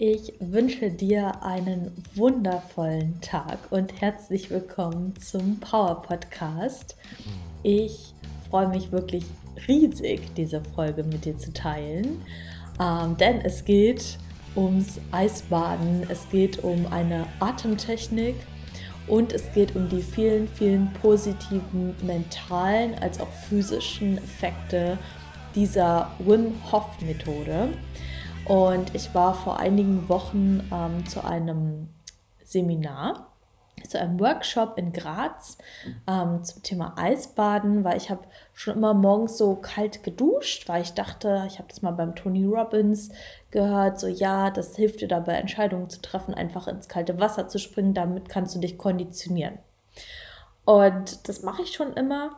Ich wünsche dir einen wundervollen Tag und herzlich willkommen zum Power Podcast. Ich freue mich wirklich riesig, diese Folge mit dir zu teilen, ähm, denn es geht ums Eisbaden, es geht um eine Atemtechnik und es geht um die vielen, vielen positiven mentalen als auch physischen Effekte dieser Wim Hof Methode. Und ich war vor einigen Wochen ähm, zu einem Seminar, zu einem Workshop in Graz ähm, zum Thema Eisbaden, weil ich habe schon immer morgens so kalt geduscht, weil ich dachte, ich habe das mal beim Tony Robbins gehört, so ja, das hilft dir dabei, Entscheidungen zu treffen, einfach ins kalte Wasser zu springen, damit kannst du dich konditionieren. Und das mache ich schon immer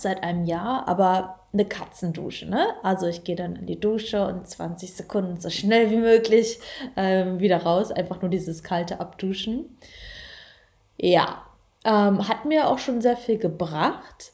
seit einem Jahr, aber eine Katzendusche. Ne? Also ich gehe dann in die Dusche und 20 Sekunden so schnell wie möglich ähm, wieder raus. Einfach nur dieses kalte Abduschen. Ja, ähm, hat mir auch schon sehr viel gebracht,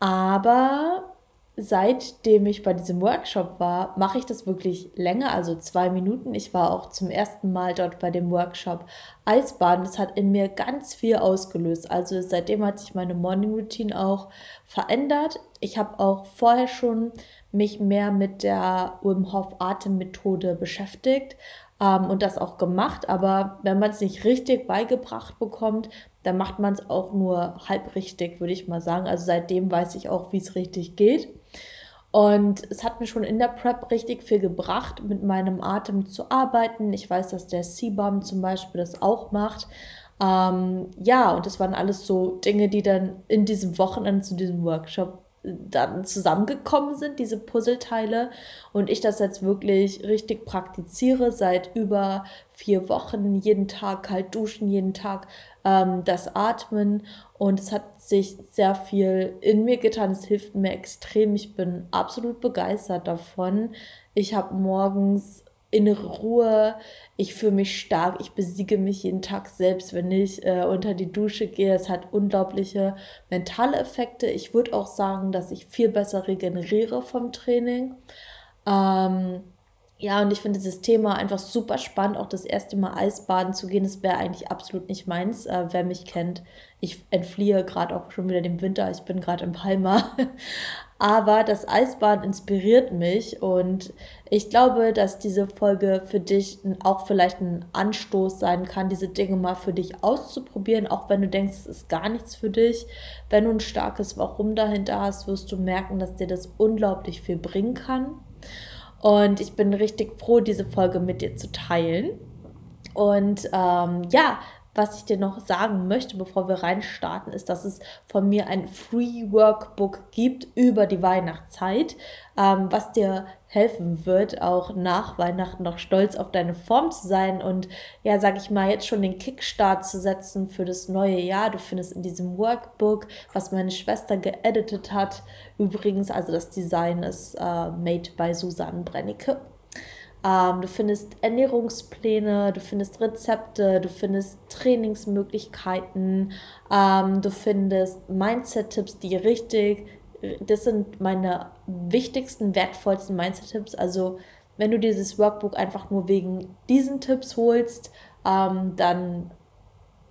aber seitdem ich bei diesem Workshop war, mache ich das wirklich länger, also zwei Minuten. Ich war auch zum ersten Mal dort bei dem Workshop Eisbaden. Das hat in mir ganz viel ausgelöst. Also seitdem hat sich meine Morning Routine auch verändert. Ich habe auch vorher schon mich mehr mit der Wim Hof Atemmethode beschäftigt ähm, und das auch gemacht. Aber wenn man es nicht richtig beigebracht bekommt, dann macht man es auch nur halb richtig, würde ich mal sagen. Also seitdem weiß ich auch, wie es richtig geht. Und es hat mir schon in der Prep richtig viel gebracht, mit meinem Atem zu arbeiten. Ich weiß, dass der C-Bomb zum Beispiel das auch macht. Ähm, ja, und das waren alles so Dinge, die dann in diesem Wochenende zu diesem Workshop dann zusammengekommen sind, diese Puzzleteile. Und ich das jetzt wirklich richtig praktiziere seit über vier Wochen. Jeden Tag kalt duschen, jeden Tag ähm, das Atmen. Und es hat sich sehr viel in mir getan. Es hilft mir extrem. Ich bin absolut begeistert davon. Ich habe morgens innere Ruhe, ich fühle mich stark, ich besiege mich jeden Tag selbst, wenn ich äh, unter die Dusche gehe. Es hat unglaubliche mentale Effekte. Ich würde auch sagen, dass ich viel besser regeneriere vom Training. Ähm, ja, und ich finde dieses Thema einfach super spannend, auch das erste Mal Eisbaden zu gehen. Das wäre eigentlich absolut nicht meins. Äh, wer mich kennt, ich entfliehe gerade auch schon wieder dem Winter. Ich bin gerade in Palma. Aber das Eisbaden inspiriert mich und ich glaube, dass diese Folge für dich auch vielleicht ein Anstoß sein kann, diese Dinge mal für dich auszuprobieren, auch wenn du denkst, es ist gar nichts für dich. Wenn du ein starkes Warum dahinter hast, wirst du merken, dass dir das unglaublich viel bringen kann. Und ich bin richtig froh, diese Folge mit dir zu teilen. Und ähm, ja, was ich dir noch sagen möchte, bevor wir reinstarten, ist, dass es von mir ein Free Workbook gibt über die Weihnachtszeit, ähm, was dir helfen wird, auch nach Weihnachten noch stolz auf deine Form zu sein und ja, sag ich mal, jetzt schon den Kickstart zu setzen für das neue Jahr. Du findest in diesem Workbook, was meine Schwester geeditet hat, übrigens, also das Design ist äh, made by Susanne Brennecke ähm, du findest Ernährungspläne, du findest Rezepte, du findest Trainingsmöglichkeiten, ähm, du findest Mindset-Tipps, die richtig, das sind meine wichtigsten, wertvollsten Mindset-Tipps. Also wenn du dieses Workbook einfach nur wegen diesen Tipps holst, ähm, dann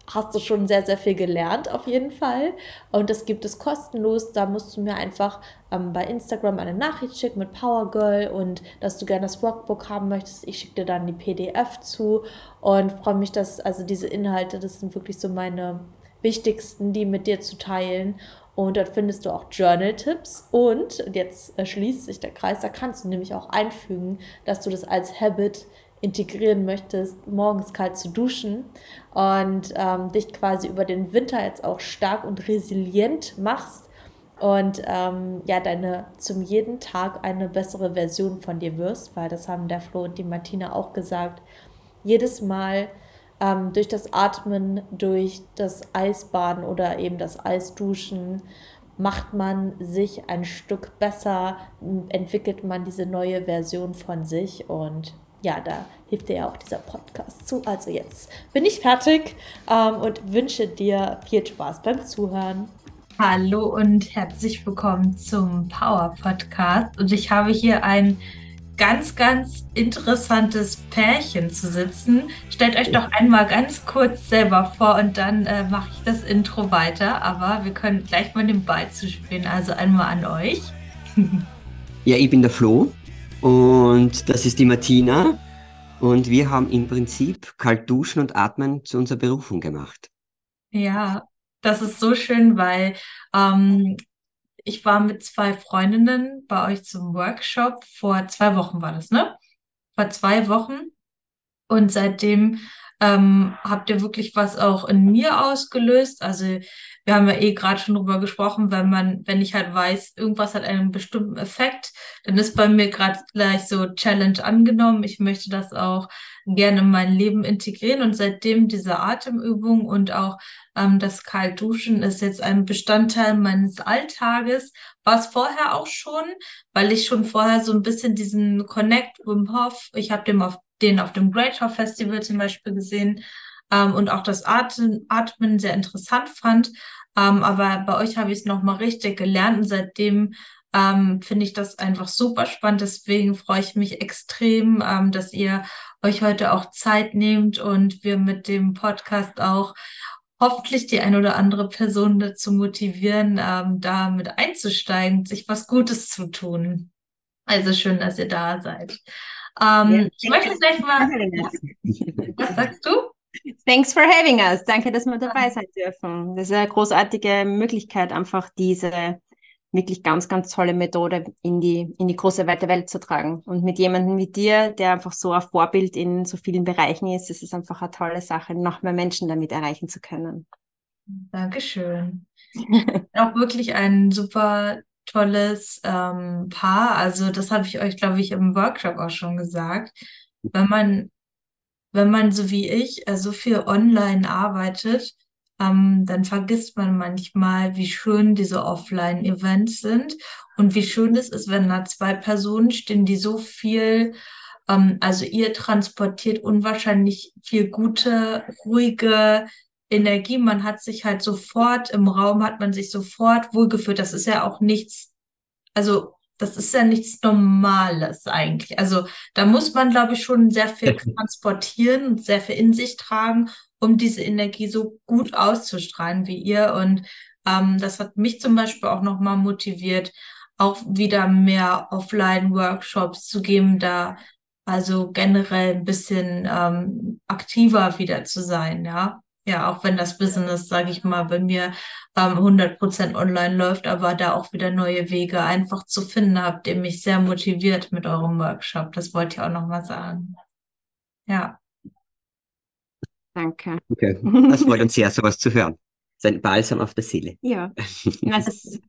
hast du schon sehr, sehr viel gelernt, auf jeden Fall. Und das gibt es kostenlos. Da musst du mir einfach ähm, bei Instagram eine Nachricht schicken mit Powergirl und dass du gerne das Workbook haben möchtest. Ich schicke dir dann die PDF zu und freue mich, dass also diese Inhalte, das sind wirklich so meine wichtigsten, die mit dir zu teilen. Und dort findest du auch Journal-Tipps. Und jetzt äh, schließt sich der Kreis, da kannst du nämlich auch einfügen, dass du das als Habit integrieren möchtest, morgens kalt zu duschen und ähm, dich quasi über den Winter jetzt auch stark und resilient machst und ähm, ja, deine zum jeden Tag eine bessere Version von dir wirst, weil das haben der Flo und die Martina auch gesagt. Jedes Mal ähm, durch das Atmen, durch das Eisbaden oder eben das Eisduschen macht man sich ein Stück besser, entwickelt man diese neue Version von sich und ja, da hilft dir ja auch dieser Podcast zu. Also jetzt bin ich fertig ähm, und wünsche dir viel Spaß beim Zuhören. Hallo und herzlich willkommen zum Power Podcast. Und ich habe hier ein ganz, ganz interessantes Pärchen zu sitzen. Stellt euch doch einmal ganz kurz selber vor und dann äh, mache ich das Intro weiter. Aber wir können gleich mal den Ball zuspielen. Also einmal an euch. ja, ich bin der Flo und das ist die Martina. Und wir haben im Prinzip kalt duschen und atmen zu unserer Berufung gemacht. Ja, das ist so schön, weil ähm, ich war mit zwei Freundinnen bei euch zum Workshop. Vor zwei Wochen war das, ne? Vor zwei Wochen. Und seitdem ähm, habt ihr wirklich was auch in mir ausgelöst. Also wir haben ja eh gerade schon drüber gesprochen, wenn man, wenn ich halt weiß, irgendwas hat einen bestimmten Effekt, dann ist bei mir gerade gleich so Challenge angenommen. Ich möchte das auch gerne in mein Leben integrieren und seitdem diese Atemübung und auch ähm, das Kaltduschen ist jetzt ein Bestandteil meines Alltages. War es vorher auch schon, weil ich schon vorher so ein bisschen diesen Connect Wim Hof, ich habe den auf, den auf dem Great Hof Festival zum Beispiel gesehen ähm, und auch das Atmen, Atmen sehr interessant fand. Ähm, aber bei euch habe ich es nochmal richtig gelernt und seitdem ähm, finde ich das einfach super spannend. Deswegen freue ich mich extrem, ähm, dass ihr euch heute auch Zeit nehmt und wir mit dem Podcast auch hoffentlich die ein oder andere Person dazu motivieren, ähm, da mit einzusteigen, sich was Gutes zu tun. Also schön, dass ihr da seid. Ähm, ja, ich möchte gleich mal. Was sagst du? Thanks for having us. Danke, dass wir dabei sein dürfen. Das ist eine großartige Möglichkeit, einfach diese wirklich ganz, ganz tolle Methode in die, in die große weite Welt zu tragen. Und mit jemandem wie dir, der einfach so ein Vorbild in so vielen Bereichen ist, ist es einfach eine tolle Sache, noch mehr Menschen damit erreichen zu können. Dankeschön. Auch wirklich ein super tolles ähm, Paar. Also das habe ich euch, glaube ich, im Workshop auch schon gesagt. Wenn man, wenn man so wie ich äh, so viel online arbeitet, ähm, dann vergisst man manchmal, wie schön diese Offline-Events sind und wie schön es ist, wenn da zwei Personen stehen, die so viel, ähm, also ihr transportiert unwahrscheinlich viel gute, ruhige Energie. Man hat sich halt sofort im Raum, hat man sich sofort wohlgefühlt. Das ist ja auch nichts, also das ist ja nichts Normales eigentlich. Also da muss man, glaube ich, schon sehr viel transportieren und sehr viel in sich tragen, um diese Energie so gut auszustrahlen wie ihr. Und ähm, das hat mich zum Beispiel auch nochmal motiviert, auch wieder mehr Offline-Workshops zu geben, da also generell ein bisschen ähm, aktiver wieder zu sein, ja. Ja, auch wenn das Business, sage ich mal, bei mir ähm, 100% online läuft, aber da auch wieder neue Wege einfach zu finden, habt ihr mich sehr motiviert mit eurem Workshop. Das wollte ich auch nochmal sagen. Ja. Danke. Okay. Das freut uns sehr, sowas zu hören. Sein Balsam auf der Seele. Ja. Also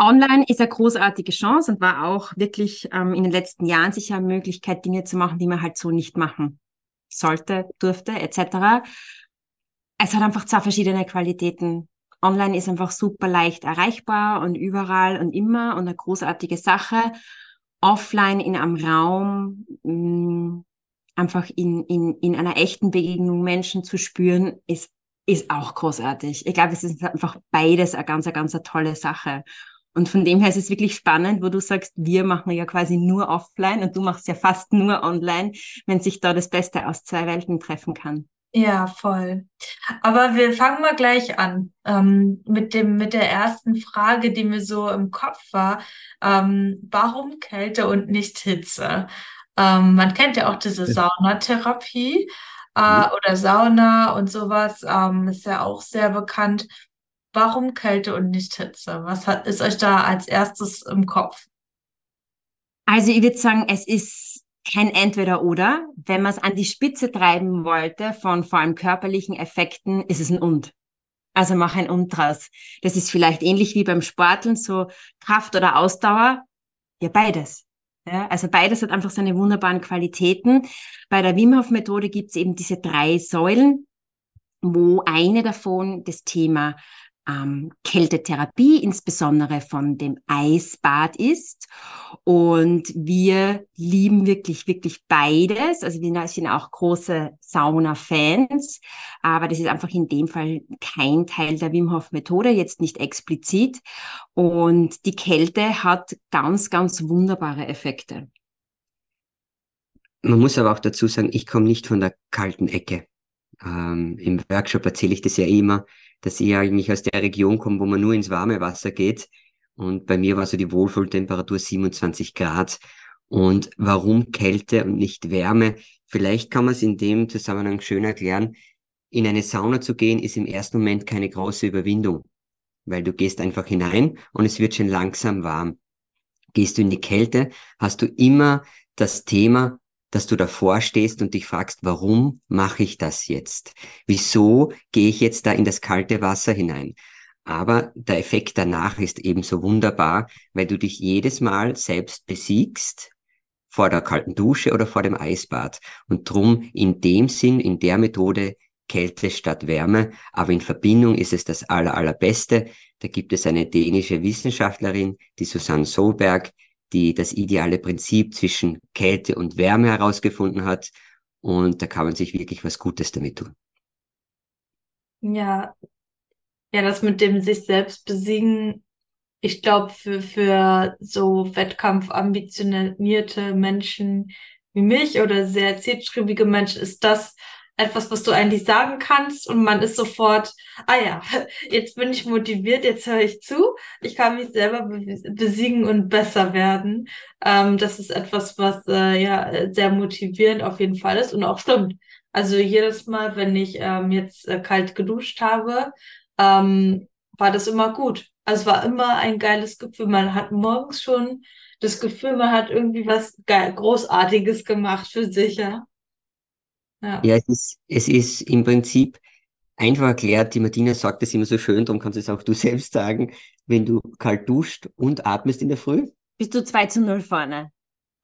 online ist eine großartige Chance und war auch wirklich ähm, in den letzten Jahren sicher eine Möglichkeit, Dinge zu machen, die man halt so nicht machen sollte, durfte, etc es hat einfach zwei verschiedene Qualitäten. Online ist einfach super leicht erreichbar und überall und immer und eine großartige Sache. Offline in einem Raum, mh, mm, einfach in, in, in einer echten Begegnung Menschen zu spüren, ist, ist auch großartig. Ich glaube, es ist einfach beides eine ganz, eine ganz eine tolle Sache. Und von dem her ist es wirklich spannend, wo du sagst, wir machen ja quasi nur offline und du machst ja fast nur online, wenn sich da das Beste aus zwei Welten treffen kann. Ja, voll. Aber wir fangen mal gleich an ähm, mit dem mit der ersten Frage, die mir so im Kopf war. Ähm, warum Kälte und nicht Hitze? Ähm, man kennt ja auch diese Saunatherapie äh, mhm. oder Sauna und sowas. Ähm, ist ja auch sehr bekannt. Warum Kälte und nicht Hitze? Was hat, ist euch da als erstes im Kopf? Also ich würde sagen, es ist kein Entweder-Oder. Wenn man es an die Spitze treiben wollte von vor allem körperlichen Effekten, ist es ein Und. Also mach ein Und draus. Das ist vielleicht ähnlich wie beim Sporteln, so Kraft oder Ausdauer. Ja, beides. Ja, also beides hat einfach seine wunderbaren Qualitäten. Bei der Wim Hof Methode gibt es eben diese drei Säulen, wo eine davon das Thema ähm, Kältetherapie, insbesondere von dem Eisbad ist. Und wir lieben wirklich, wirklich beides. Also wir sind auch große Sauna-Fans, aber das ist einfach in dem Fall kein Teil der Wim Hof Methode, jetzt nicht explizit. Und die Kälte hat ganz, ganz wunderbare Effekte. man muss aber auch dazu sagen, ich komme nicht von der kalten Ecke. Ähm, Im Workshop erzähle ich das ja immer, dass ich eigentlich aus der Region komme, wo man nur ins warme Wasser geht. Und bei mir war so die Wohlfühltemperatur 27 Grad. Und warum Kälte und nicht Wärme? Vielleicht kann man es in dem Zusammenhang schön erklären. In eine Sauna zu gehen, ist im ersten Moment keine große Überwindung, weil du gehst einfach hinein und es wird schon langsam warm. Gehst du in die Kälte, hast du immer das Thema, dass du davor stehst und dich fragst, warum mache ich das jetzt? Wieso gehe ich jetzt da in das kalte Wasser hinein? Aber der Effekt danach ist ebenso wunderbar, weil du dich jedes Mal selbst besiegst vor der kalten Dusche oder vor dem Eisbad. Und drum in dem Sinn, in der Methode Kälte statt Wärme, aber in Verbindung ist es das aller, allerbeste. Da gibt es eine dänische Wissenschaftlerin, die Susanne Solberg, die das ideale Prinzip zwischen Kälte und Wärme herausgefunden hat. Und da kann man sich wirklich was Gutes damit tun. Ja, ja, das mit dem sich selbst besiegen, ich glaube, für, für so wettkampfambitionierte Menschen wie mich oder sehr zielstrebige Menschen ist das etwas, was du eigentlich sagen kannst und man ist sofort, ah ja, jetzt bin ich motiviert, jetzt höre ich zu, ich kann mich selber besiegen und besser werden. Ähm, das ist etwas, was äh, ja sehr motivierend auf jeden Fall ist und auch stimmt. Also jedes Mal, wenn ich ähm, jetzt äh, kalt geduscht habe, ähm, war das immer gut. Also es war immer ein geiles Gefühl. Man hat morgens schon das Gefühl, man hat irgendwie was Großartiges gemacht für sich, ja. Ja, ja es, ist, es ist im Prinzip einfach erklärt, die Martina sagt das immer so schön, darum kannst du es auch du selbst sagen, wenn du kalt duscht und atmest in der Früh. Bist du 2 zu 0 vorne.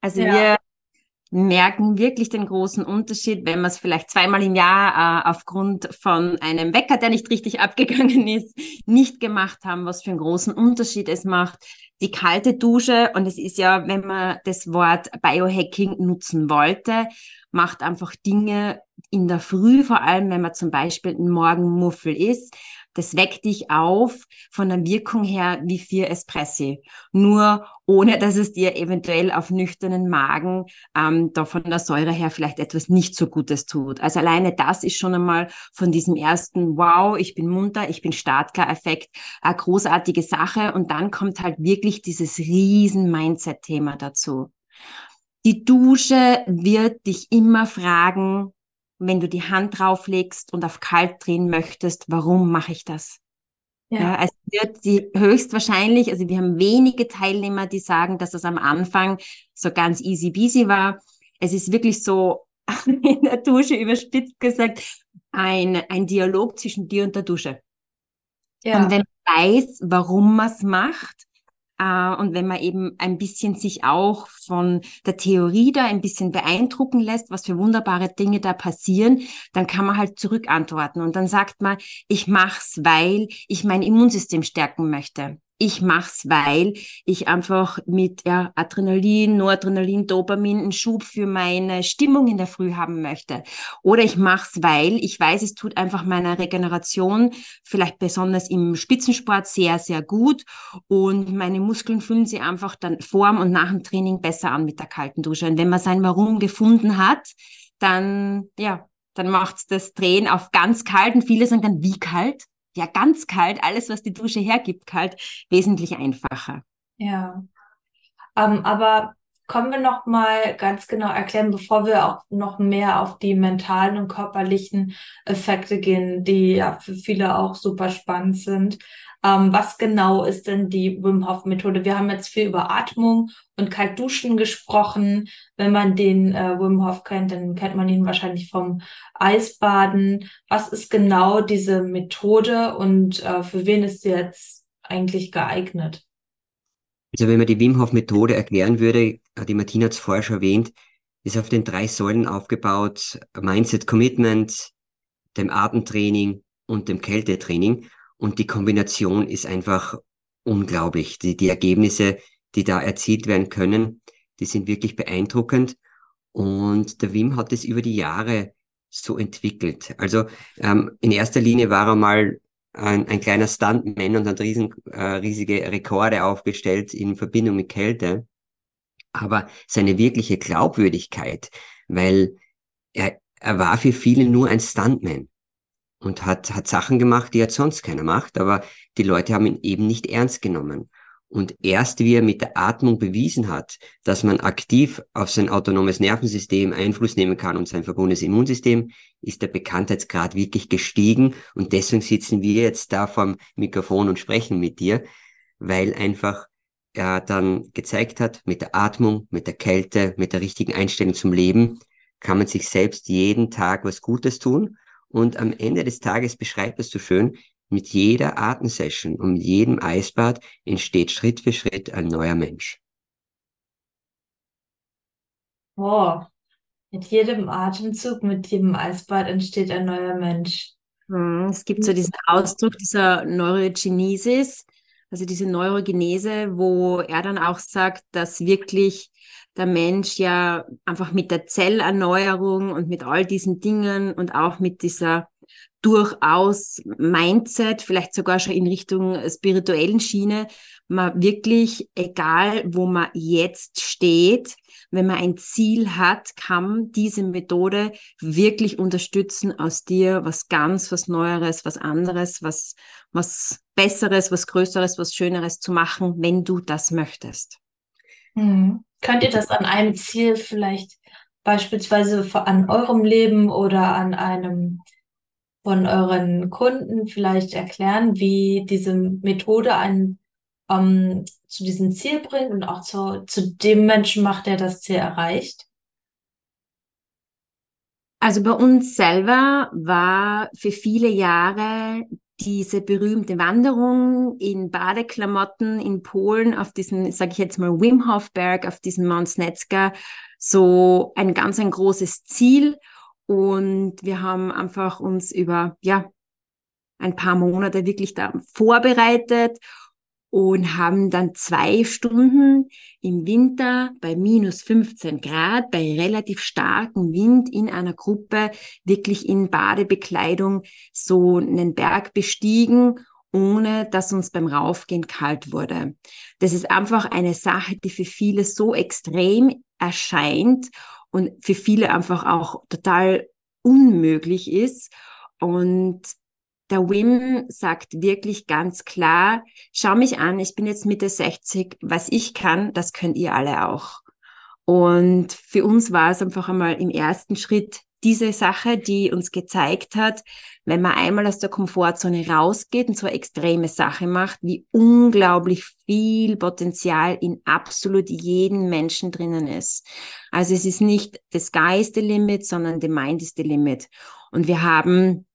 Also ja. wir merken wirklich den großen Unterschied, wenn wir es vielleicht zweimal im Jahr äh, aufgrund von einem Wecker, der nicht richtig abgegangen ist, nicht gemacht haben, was für einen großen Unterschied es macht. Die kalte Dusche, und es ist ja, wenn man das Wort Biohacking nutzen wollte, macht einfach Dinge in der Früh, vor allem wenn man zum Beispiel ein Morgenmuffel ist. Das weckt dich auf von der Wirkung her wie vier Espressi. Nur ohne, dass es dir eventuell auf nüchternen Magen ähm, da von der Säure her vielleicht etwas nicht so Gutes tut. Also alleine das ist schon einmal von diesem ersten Wow, ich bin munter, ich bin Startklar-Effekt eine großartige Sache. Und dann kommt halt wirklich dieses riesen Mindset-Thema dazu. Die Dusche wird dich immer fragen, wenn du die Hand drauflegst und auf kalt drehen möchtest, warum mache ich das? Ja. ja, es wird sie höchstwahrscheinlich, also wir haben wenige Teilnehmer, die sagen, dass es am Anfang so ganz easy peasy war. Es ist wirklich so in der Dusche überspitzt gesagt, ein, ein Dialog zwischen dir und der Dusche. Ja. Und wenn man weiß, warum man es macht, und wenn man eben ein bisschen sich auch von der Theorie da ein bisschen beeindrucken lässt, was für wunderbare Dinge da passieren, dann kann man halt zurückantworten. Und dann sagt man, ich mach's, weil ich mein Immunsystem stärken möchte ich mach's, weil ich einfach mit ja, Adrenalin, Noradrenalin, Dopamin einen Schub für meine Stimmung in der Früh haben möchte. Oder ich mach's, weil ich weiß, es tut einfach meiner Regeneration, vielleicht besonders im Spitzensport, sehr, sehr gut. Und meine Muskeln fühlen sich einfach dann vorm und nach dem Training besser an mit der kalten Dusche. Und wenn man sein Warum gefunden hat, dann, ja, dann macht's das Drehen auf ganz kalt. Und viele sagen dann, wie kalt? Ja ganz kalt, alles, was die Dusche hergibt, kalt, wesentlich einfacher. Ja. Ähm, aber kommen wir noch mal ganz genau erklären, bevor wir auch noch mehr auf die mentalen und körperlichen Effekte gehen, die ja für viele auch super spannend sind. Ähm, was genau ist denn die Wim Hof Methode? Wir haben jetzt viel über Atmung und Kaltduschen gesprochen. Wenn man den äh, Wim Hof kennt, dann kennt man ihn wahrscheinlich vom Eisbaden. Was ist genau diese Methode und äh, für wen ist sie jetzt eigentlich geeignet? Also wenn man die Wim Hof Methode erklären würde, die Martina hat es vorher schon erwähnt, ist auf den drei Säulen aufgebaut, Mindset Commitment, dem Atemtraining und dem Kältetraining. Und die Kombination ist einfach unglaublich. Die, die Ergebnisse, die da erzielt werden können, die sind wirklich beeindruckend. Und der Wim hat es über die Jahre so entwickelt. Also ähm, in erster Linie war er mal ein, ein kleiner Stuntman und hat riesen, äh, riesige Rekorde aufgestellt in Verbindung mit Kälte. Aber seine wirkliche Glaubwürdigkeit weil er, er war für viele nur ein Stuntman und hat, hat Sachen gemacht, die jetzt sonst keiner macht, aber die Leute haben ihn eben nicht ernst genommen. Und erst wie er mit der Atmung bewiesen hat, dass man aktiv auf sein autonomes Nervensystem Einfluss nehmen kann und sein verbundenes Immunsystem, ist der Bekanntheitsgrad wirklich gestiegen. Und deswegen sitzen wir jetzt da vorm Mikrofon und sprechen mit dir, weil einfach er dann gezeigt hat, mit der Atmung, mit der Kälte, mit der richtigen Einstellung zum Leben, kann man sich selbst jeden Tag was Gutes tun. Und am Ende des Tages beschreibt es so schön, mit jeder Atemsession und mit jedem Eisbad entsteht Schritt für Schritt ein neuer Mensch. Oh, mit jedem Atemzug, mit jedem Eisbad entsteht ein neuer Mensch. Hm, es gibt so diesen Ausdruck dieser Neurogenesis, also diese Neurogenese, wo er dann auch sagt, dass wirklich der Mensch ja einfach mit der Zellerneuerung und mit all diesen Dingen und auch mit dieser durchaus Mindset, vielleicht sogar schon in Richtung spirituellen Schiene, man wirklich, egal wo man jetzt steht, wenn man ein Ziel hat, kann diese Methode wirklich unterstützen, aus dir was ganz, was Neueres, was anderes, was, was Besseres, was Größeres, was Schöneres zu machen, wenn du das möchtest. Hm. Könnt ihr das an einem Ziel vielleicht beispielsweise an eurem Leben oder an einem von euren Kunden vielleicht erklären, wie diese Methode einen ähm, zu diesem Ziel bringt und auch zu, zu dem Menschen macht, der das Ziel erreicht? Also bei uns selber war für viele Jahre diese berühmte Wanderung in Badeklamotten in Polen auf diesen, sage ich jetzt mal, Wim Hof Berg, auf diesen Mount Snezka, so ein ganz ein großes Ziel. Und wir haben einfach uns über, ja, ein paar Monate wirklich da vorbereitet und haben dann zwei Stunden im Winter bei minus 15 Grad, bei relativ starkem Wind in einer Gruppe wirklich in Badebekleidung so einen Berg bestiegen, ohne dass uns beim Raufgehen kalt wurde. Das ist einfach eine Sache, die für viele so extrem erscheint und für viele einfach auch total unmöglich ist. Und der Wim sagt wirklich ganz klar, schau mich an, ich bin jetzt Mitte 60, was ich kann, das könnt ihr alle auch. Und für uns war es einfach einmal im ersten Schritt diese Sache, die uns gezeigt hat, wenn man einmal aus der Komfortzone rausgeht und so eine extreme Sache macht, wie unglaublich viel Potenzial in absolut jedem Menschen drinnen ist. Also es ist nicht is the limit, sondern the mind is the limit. Und wir haben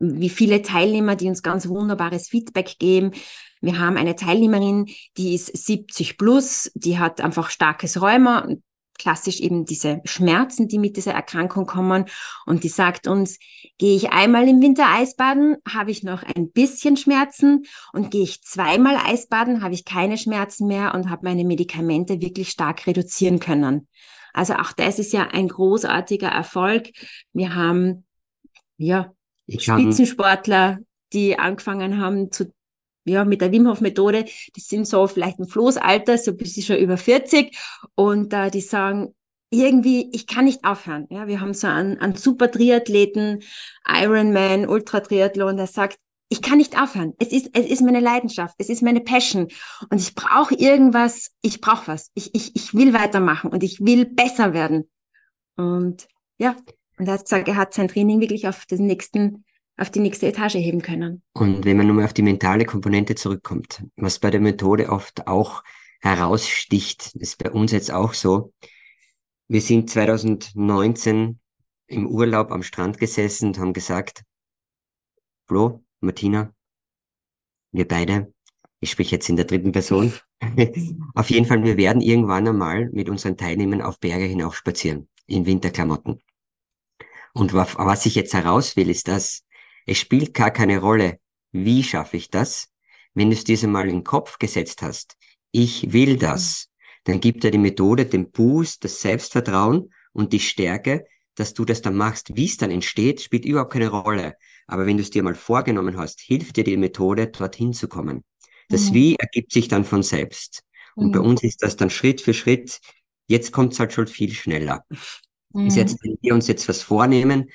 wie viele Teilnehmer, die uns ganz wunderbares Feedback geben. Wir haben eine Teilnehmerin, die ist 70 plus, die hat einfach starkes Rheuma, klassisch eben diese Schmerzen, die mit dieser Erkrankung kommen. Und die sagt uns, gehe ich einmal im Winter Eisbaden, habe ich noch ein bisschen Schmerzen und gehe ich zweimal Eisbaden, habe ich keine Schmerzen mehr und habe meine Medikamente wirklich stark reduzieren können. Also auch das ist ja ein großartiger Erfolg. Wir haben ja Spitzensportler, die angefangen haben zu ja, mit der Wim Hof Methode, die sind so vielleicht im Floßalter, so bis sie schon über 40 und äh, die sagen, irgendwie, ich kann nicht aufhören. Ja, wir haben so einen, einen super Triathleten, Ironman, Ultra Triathlon, der sagt, ich kann nicht aufhören. Es ist, es ist meine Leidenschaft, es ist meine Passion und ich brauche irgendwas, ich brauche was. Ich, ich, ich will weitermachen und ich will besser werden. Und ja, und er hat gesagt, er hat sein Training wirklich auf den nächsten auf die nächste Etage heben können. Und wenn man nun mal auf die mentale Komponente zurückkommt, was bei der Methode oft auch heraussticht, ist bei uns jetzt auch so. Wir sind 2019 im Urlaub am Strand gesessen und haben gesagt, Flo, Martina, wir beide, ich spreche jetzt in der dritten Person, auf jeden Fall, wir werden irgendwann einmal mit unseren Teilnehmern auf Berge hinauf spazieren, in Winterklamotten. Und was ich jetzt heraus will, ist das, es spielt gar keine Rolle, wie schaffe ich das. Wenn du es dir mal in den Kopf gesetzt hast, ich will das, dann gibt dir die Methode den Boost, das Selbstvertrauen und die Stärke, dass du das dann machst. Wie es dann entsteht, spielt überhaupt keine Rolle. Aber wenn du es dir mal vorgenommen hast, hilft dir die Methode, dorthin zu kommen. Das mhm. Wie ergibt sich dann von selbst. Und mhm. bei uns ist das dann Schritt für Schritt. Jetzt kommt es halt schon viel schneller. Mhm. Ist jetzt, wenn wir uns jetzt was vornehmen,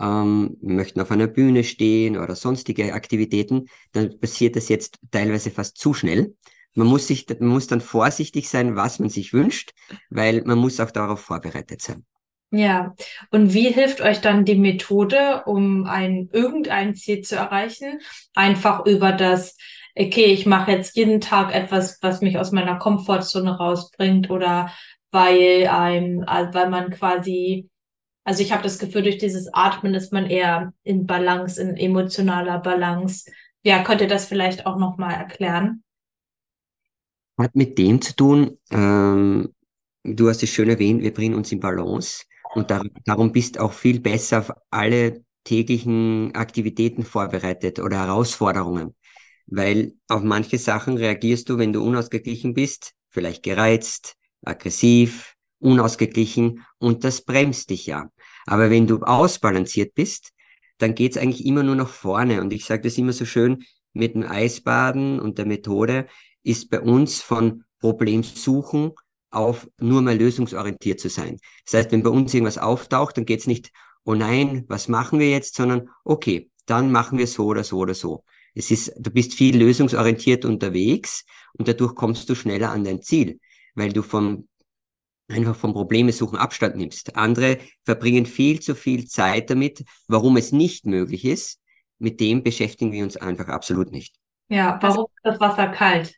ähm, möchten auf einer Bühne stehen oder sonstige Aktivitäten, dann passiert das jetzt teilweise fast zu schnell. Man muss sich, man muss dann vorsichtig sein, was man sich wünscht, weil man muss auch darauf vorbereitet sein. Ja, und wie hilft euch dann die Methode, um ein irgendein Ziel zu erreichen? Einfach über das, okay, ich mache jetzt jeden Tag etwas, was mich aus meiner Komfortzone rausbringt oder weil ein, weil man quasi also ich habe das Gefühl, durch dieses Atmen ist man eher in Balance, in emotionaler Balance. Ja, könnt ihr das vielleicht auch nochmal erklären? Hat mit dem zu tun, ähm, du hast es schön erwähnt, wir bringen uns in Balance und dar darum bist auch viel besser auf alle täglichen Aktivitäten vorbereitet oder Herausforderungen. Weil auf manche Sachen reagierst du, wenn du unausgeglichen bist, vielleicht gereizt, aggressiv, unausgeglichen und das bremst dich ja. Aber wenn du ausbalanciert bist, dann geht's eigentlich immer nur nach vorne. Und ich sage das immer so schön, mit dem Eisbaden und der Methode ist bei uns von Problemsuchen auf nur mal lösungsorientiert zu sein. Das heißt, wenn bei uns irgendwas auftaucht, dann geht's nicht, oh nein, was machen wir jetzt, sondern okay, dann machen wir so oder so oder so. Es ist, du bist viel lösungsorientiert unterwegs und dadurch kommst du schneller an dein Ziel, weil du vom einfach vom Probleme suchen Abstand nimmst. Andere verbringen viel zu viel Zeit damit, warum es nicht möglich ist. Mit dem beschäftigen wir uns einfach absolut nicht. Ja, warum ist das Wasser kalt?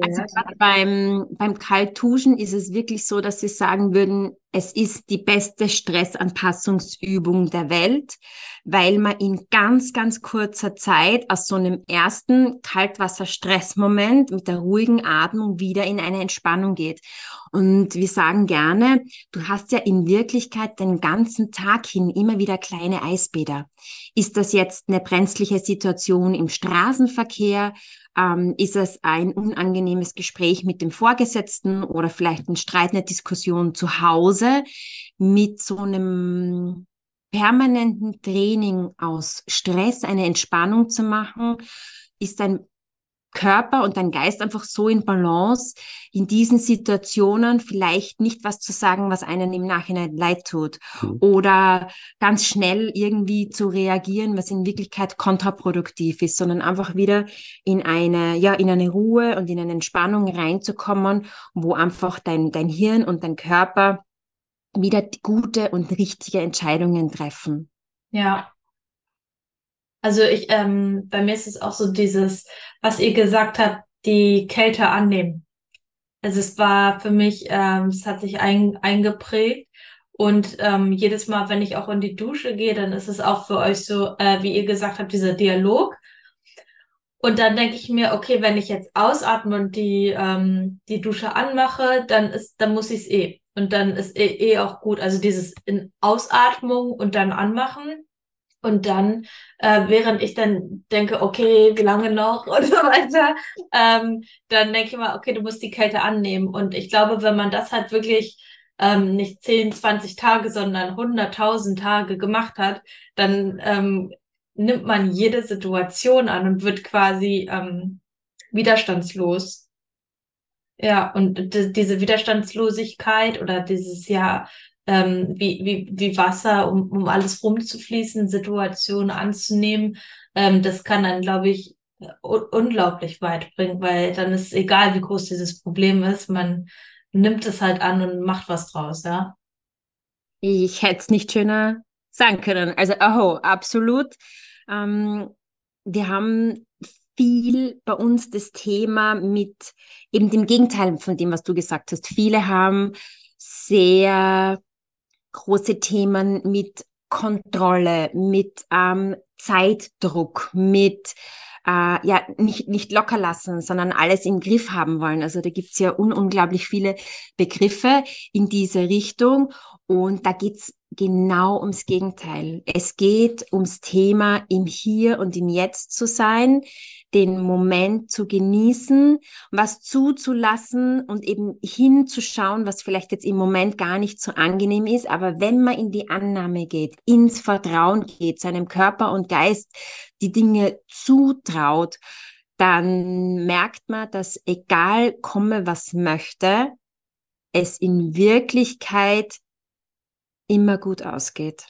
Also beim, beim Kaltduschen ist es wirklich so, dass sie sagen würden, es ist die beste Stressanpassungsübung der Welt, weil man in ganz, ganz kurzer Zeit aus so einem ersten Kaltwasser-Stressmoment mit der ruhigen Atmung wieder in eine Entspannung geht. Und wir sagen gerne, du hast ja in Wirklichkeit den ganzen Tag hin immer wieder kleine Eisbäder. Ist das jetzt eine brenzliche Situation im Straßenverkehr? Ähm, ist es ein unangenehmes Gespräch mit dem Vorgesetzten oder vielleicht ein Streit, eine Diskussion zu Hause mit so einem permanenten Training aus Stress eine Entspannung zu machen, ist ein Körper und dein Geist einfach so in Balance, in diesen Situationen vielleicht nicht was zu sagen, was einen im Nachhinein leid tut mhm. oder ganz schnell irgendwie zu reagieren, was in Wirklichkeit kontraproduktiv ist, sondern einfach wieder in eine, ja, in eine Ruhe und in eine Entspannung reinzukommen, wo einfach dein, dein Hirn und dein Körper wieder gute und richtige Entscheidungen treffen. Ja, also ich, ähm, bei mir ist es auch so dieses, was ihr gesagt habt, die Kälte annehmen. Also es war für mich, ähm, es hat sich ein, eingeprägt und ähm, jedes Mal, wenn ich auch in die Dusche gehe, dann ist es auch für euch so, äh, wie ihr gesagt habt, dieser Dialog. Und dann denke ich mir, okay, wenn ich jetzt ausatme und die, ähm, die Dusche anmache, dann ist, dann muss ich es eh. Und dann ist eh, eh auch gut. Also dieses in Ausatmung und dann anmachen und dann, äh, während ich dann denke, okay, wie lange noch und so weiter, ähm, dann denke ich mal, okay, du musst die Kälte annehmen. Und ich glaube, wenn man das halt wirklich ähm, nicht 10, 20 Tage, sondern 100.000 Tage gemacht hat, dann ähm, nimmt man jede Situation an und wird quasi ähm, widerstandslos. Ja, und diese Widerstandslosigkeit oder dieses, ja, ähm, wie, wie, wie Wasser, um, um alles rumzufließen, Situationen anzunehmen. Ähm, das kann dann, glaube ich, unglaublich weit bringen, weil dann ist egal, wie groß dieses Problem ist, man nimmt es halt an und macht was draus, ja. Ich hätte es nicht schöner sagen können. Also, aho, absolut. Ähm, wir haben viel bei uns das Thema mit eben dem Gegenteil von dem, was du gesagt hast. Viele haben sehr große Themen mit Kontrolle, mit ähm, Zeitdruck, mit äh, ja nicht, nicht locker lassen, sondern alles im Griff haben wollen. Also da gibt's ja un unglaublich viele Begriffe in diese Richtung. Und da geht's genau ums Gegenteil. Es geht ums Thema im Hier und im Jetzt zu sein, den Moment zu genießen, was zuzulassen und eben hinzuschauen, was vielleicht jetzt im Moment gar nicht so angenehm ist. Aber wenn man in die Annahme geht, ins Vertrauen geht, seinem Körper und Geist die Dinge zutraut, dann merkt man, dass egal komme, was möchte, es in Wirklichkeit immer gut ausgeht.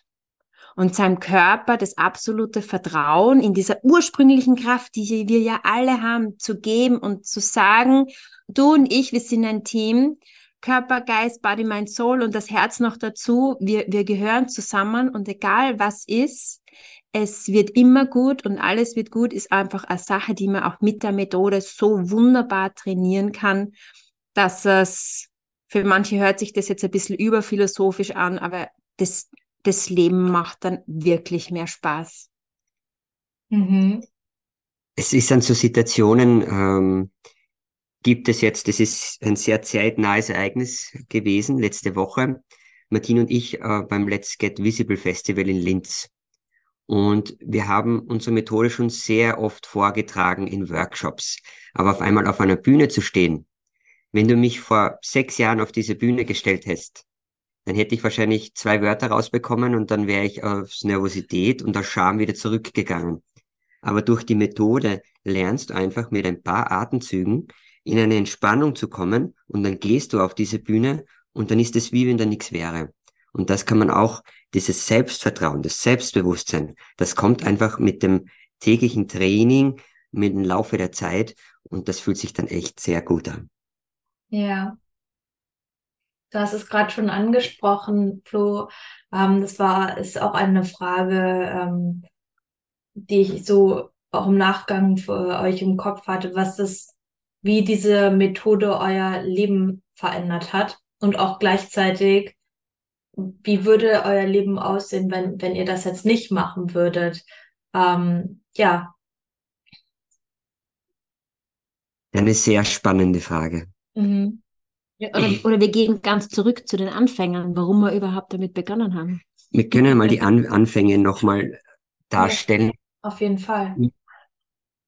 Und seinem Körper das absolute Vertrauen in dieser ursprünglichen Kraft, die wir ja alle haben, zu geben und zu sagen, du und ich, wir sind ein Team, Körper, Geist, Body, Mind, Soul und das Herz noch dazu. Wir, wir gehören zusammen und egal was ist, es wird immer gut und alles wird gut, ist einfach eine Sache, die man auch mit der Methode so wunderbar trainieren kann, dass es für manche hört sich das jetzt ein bisschen überphilosophisch an, aber das, das Leben macht dann wirklich mehr Spaß. Mhm. Es ist an so Situationen, ähm, gibt es jetzt, das ist ein sehr zeitnahes Ereignis gewesen, letzte Woche. Martin und ich äh, beim Let's Get Visible Festival in Linz. Und wir haben unsere Methode schon sehr oft vorgetragen in Workshops. Aber auf einmal auf einer Bühne zu stehen, wenn du mich vor sechs Jahren auf diese Bühne gestellt hättest, dann hätte ich wahrscheinlich zwei Wörter rausbekommen und dann wäre ich aus Nervosität und aus Scham wieder zurückgegangen. Aber durch die Methode lernst du einfach mit ein paar Atemzügen in eine Entspannung zu kommen und dann gehst du auf diese Bühne und dann ist es wie wenn da nichts wäre. Und das kann man auch, dieses Selbstvertrauen, das Selbstbewusstsein, das kommt einfach mit dem täglichen Training, mit dem Laufe der Zeit und das fühlt sich dann echt sehr gut an. Ja. Du hast es gerade schon angesprochen, Flo. Ähm, das war, ist auch eine Frage, ähm, die ich so auch im Nachgang für euch im Kopf hatte, was das, wie diese Methode euer Leben verändert hat und auch gleichzeitig, wie würde euer Leben aussehen, wenn, wenn ihr das jetzt nicht machen würdet? Ähm, ja. Eine sehr spannende Frage. Mhm. Oder, oder wir gehen ganz zurück zu den Anfängern, warum wir überhaupt damit begonnen haben. Wir können mal die An Anfänge nochmal darstellen. Auf jeden Fall.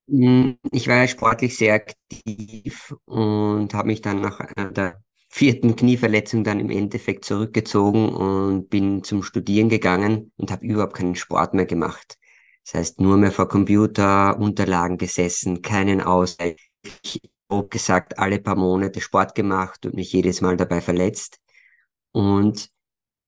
Hm, ich war ja sportlich sehr aktiv und habe mich dann nach der vierten Knieverletzung dann im Endeffekt zurückgezogen und bin zum Studieren gegangen und habe überhaupt keinen Sport mehr gemacht. Das heißt, nur mehr vor Computer, Unterlagen gesessen, keinen Ausgleich grob gesagt alle paar Monate Sport gemacht und mich jedes Mal dabei verletzt. Und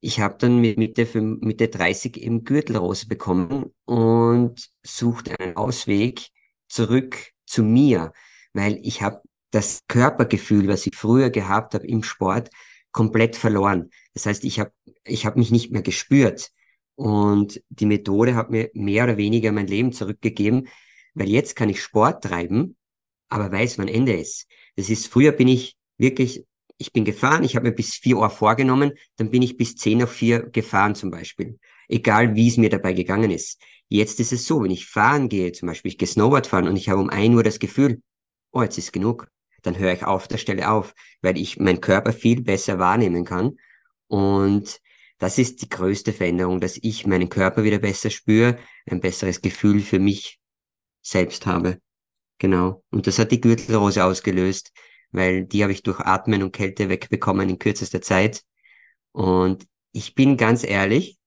ich habe dann mit Mitte, Mitte 30 eben Gürtelrose bekommen und suchte einen Ausweg zurück zu mir, weil ich habe das Körpergefühl, was ich früher gehabt habe im Sport, komplett verloren. Das heißt, ich habe ich hab mich nicht mehr gespürt. Und die Methode hat mir mehr oder weniger mein Leben zurückgegeben, weil jetzt kann ich Sport treiben aber weiß, wann Ende ist. Das ist, früher bin ich wirklich, ich bin gefahren, ich habe mir bis vier Uhr vorgenommen, dann bin ich bis zehn auf vier gefahren zum Beispiel. Egal, wie es mir dabei gegangen ist. Jetzt ist es so, wenn ich fahren gehe, zum Beispiel, ich gehe Snowboard fahren und ich habe um ein Uhr das Gefühl, oh, jetzt ist genug. Dann höre ich auf der Stelle auf, weil ich meinen Körper viel besser wahrnehmen kann. Und das ist die größte Veränderung, dass ich meinen Körper wieder besser spüre, ein besseres Gefühl für mich selbst habe. Genau. Und das hat die Gürtelrose ausgelöst, weil die habe ich durch Atmen und Kälte wegbekommen in kürzester Zeit. Und ich bin ganz ehrlich,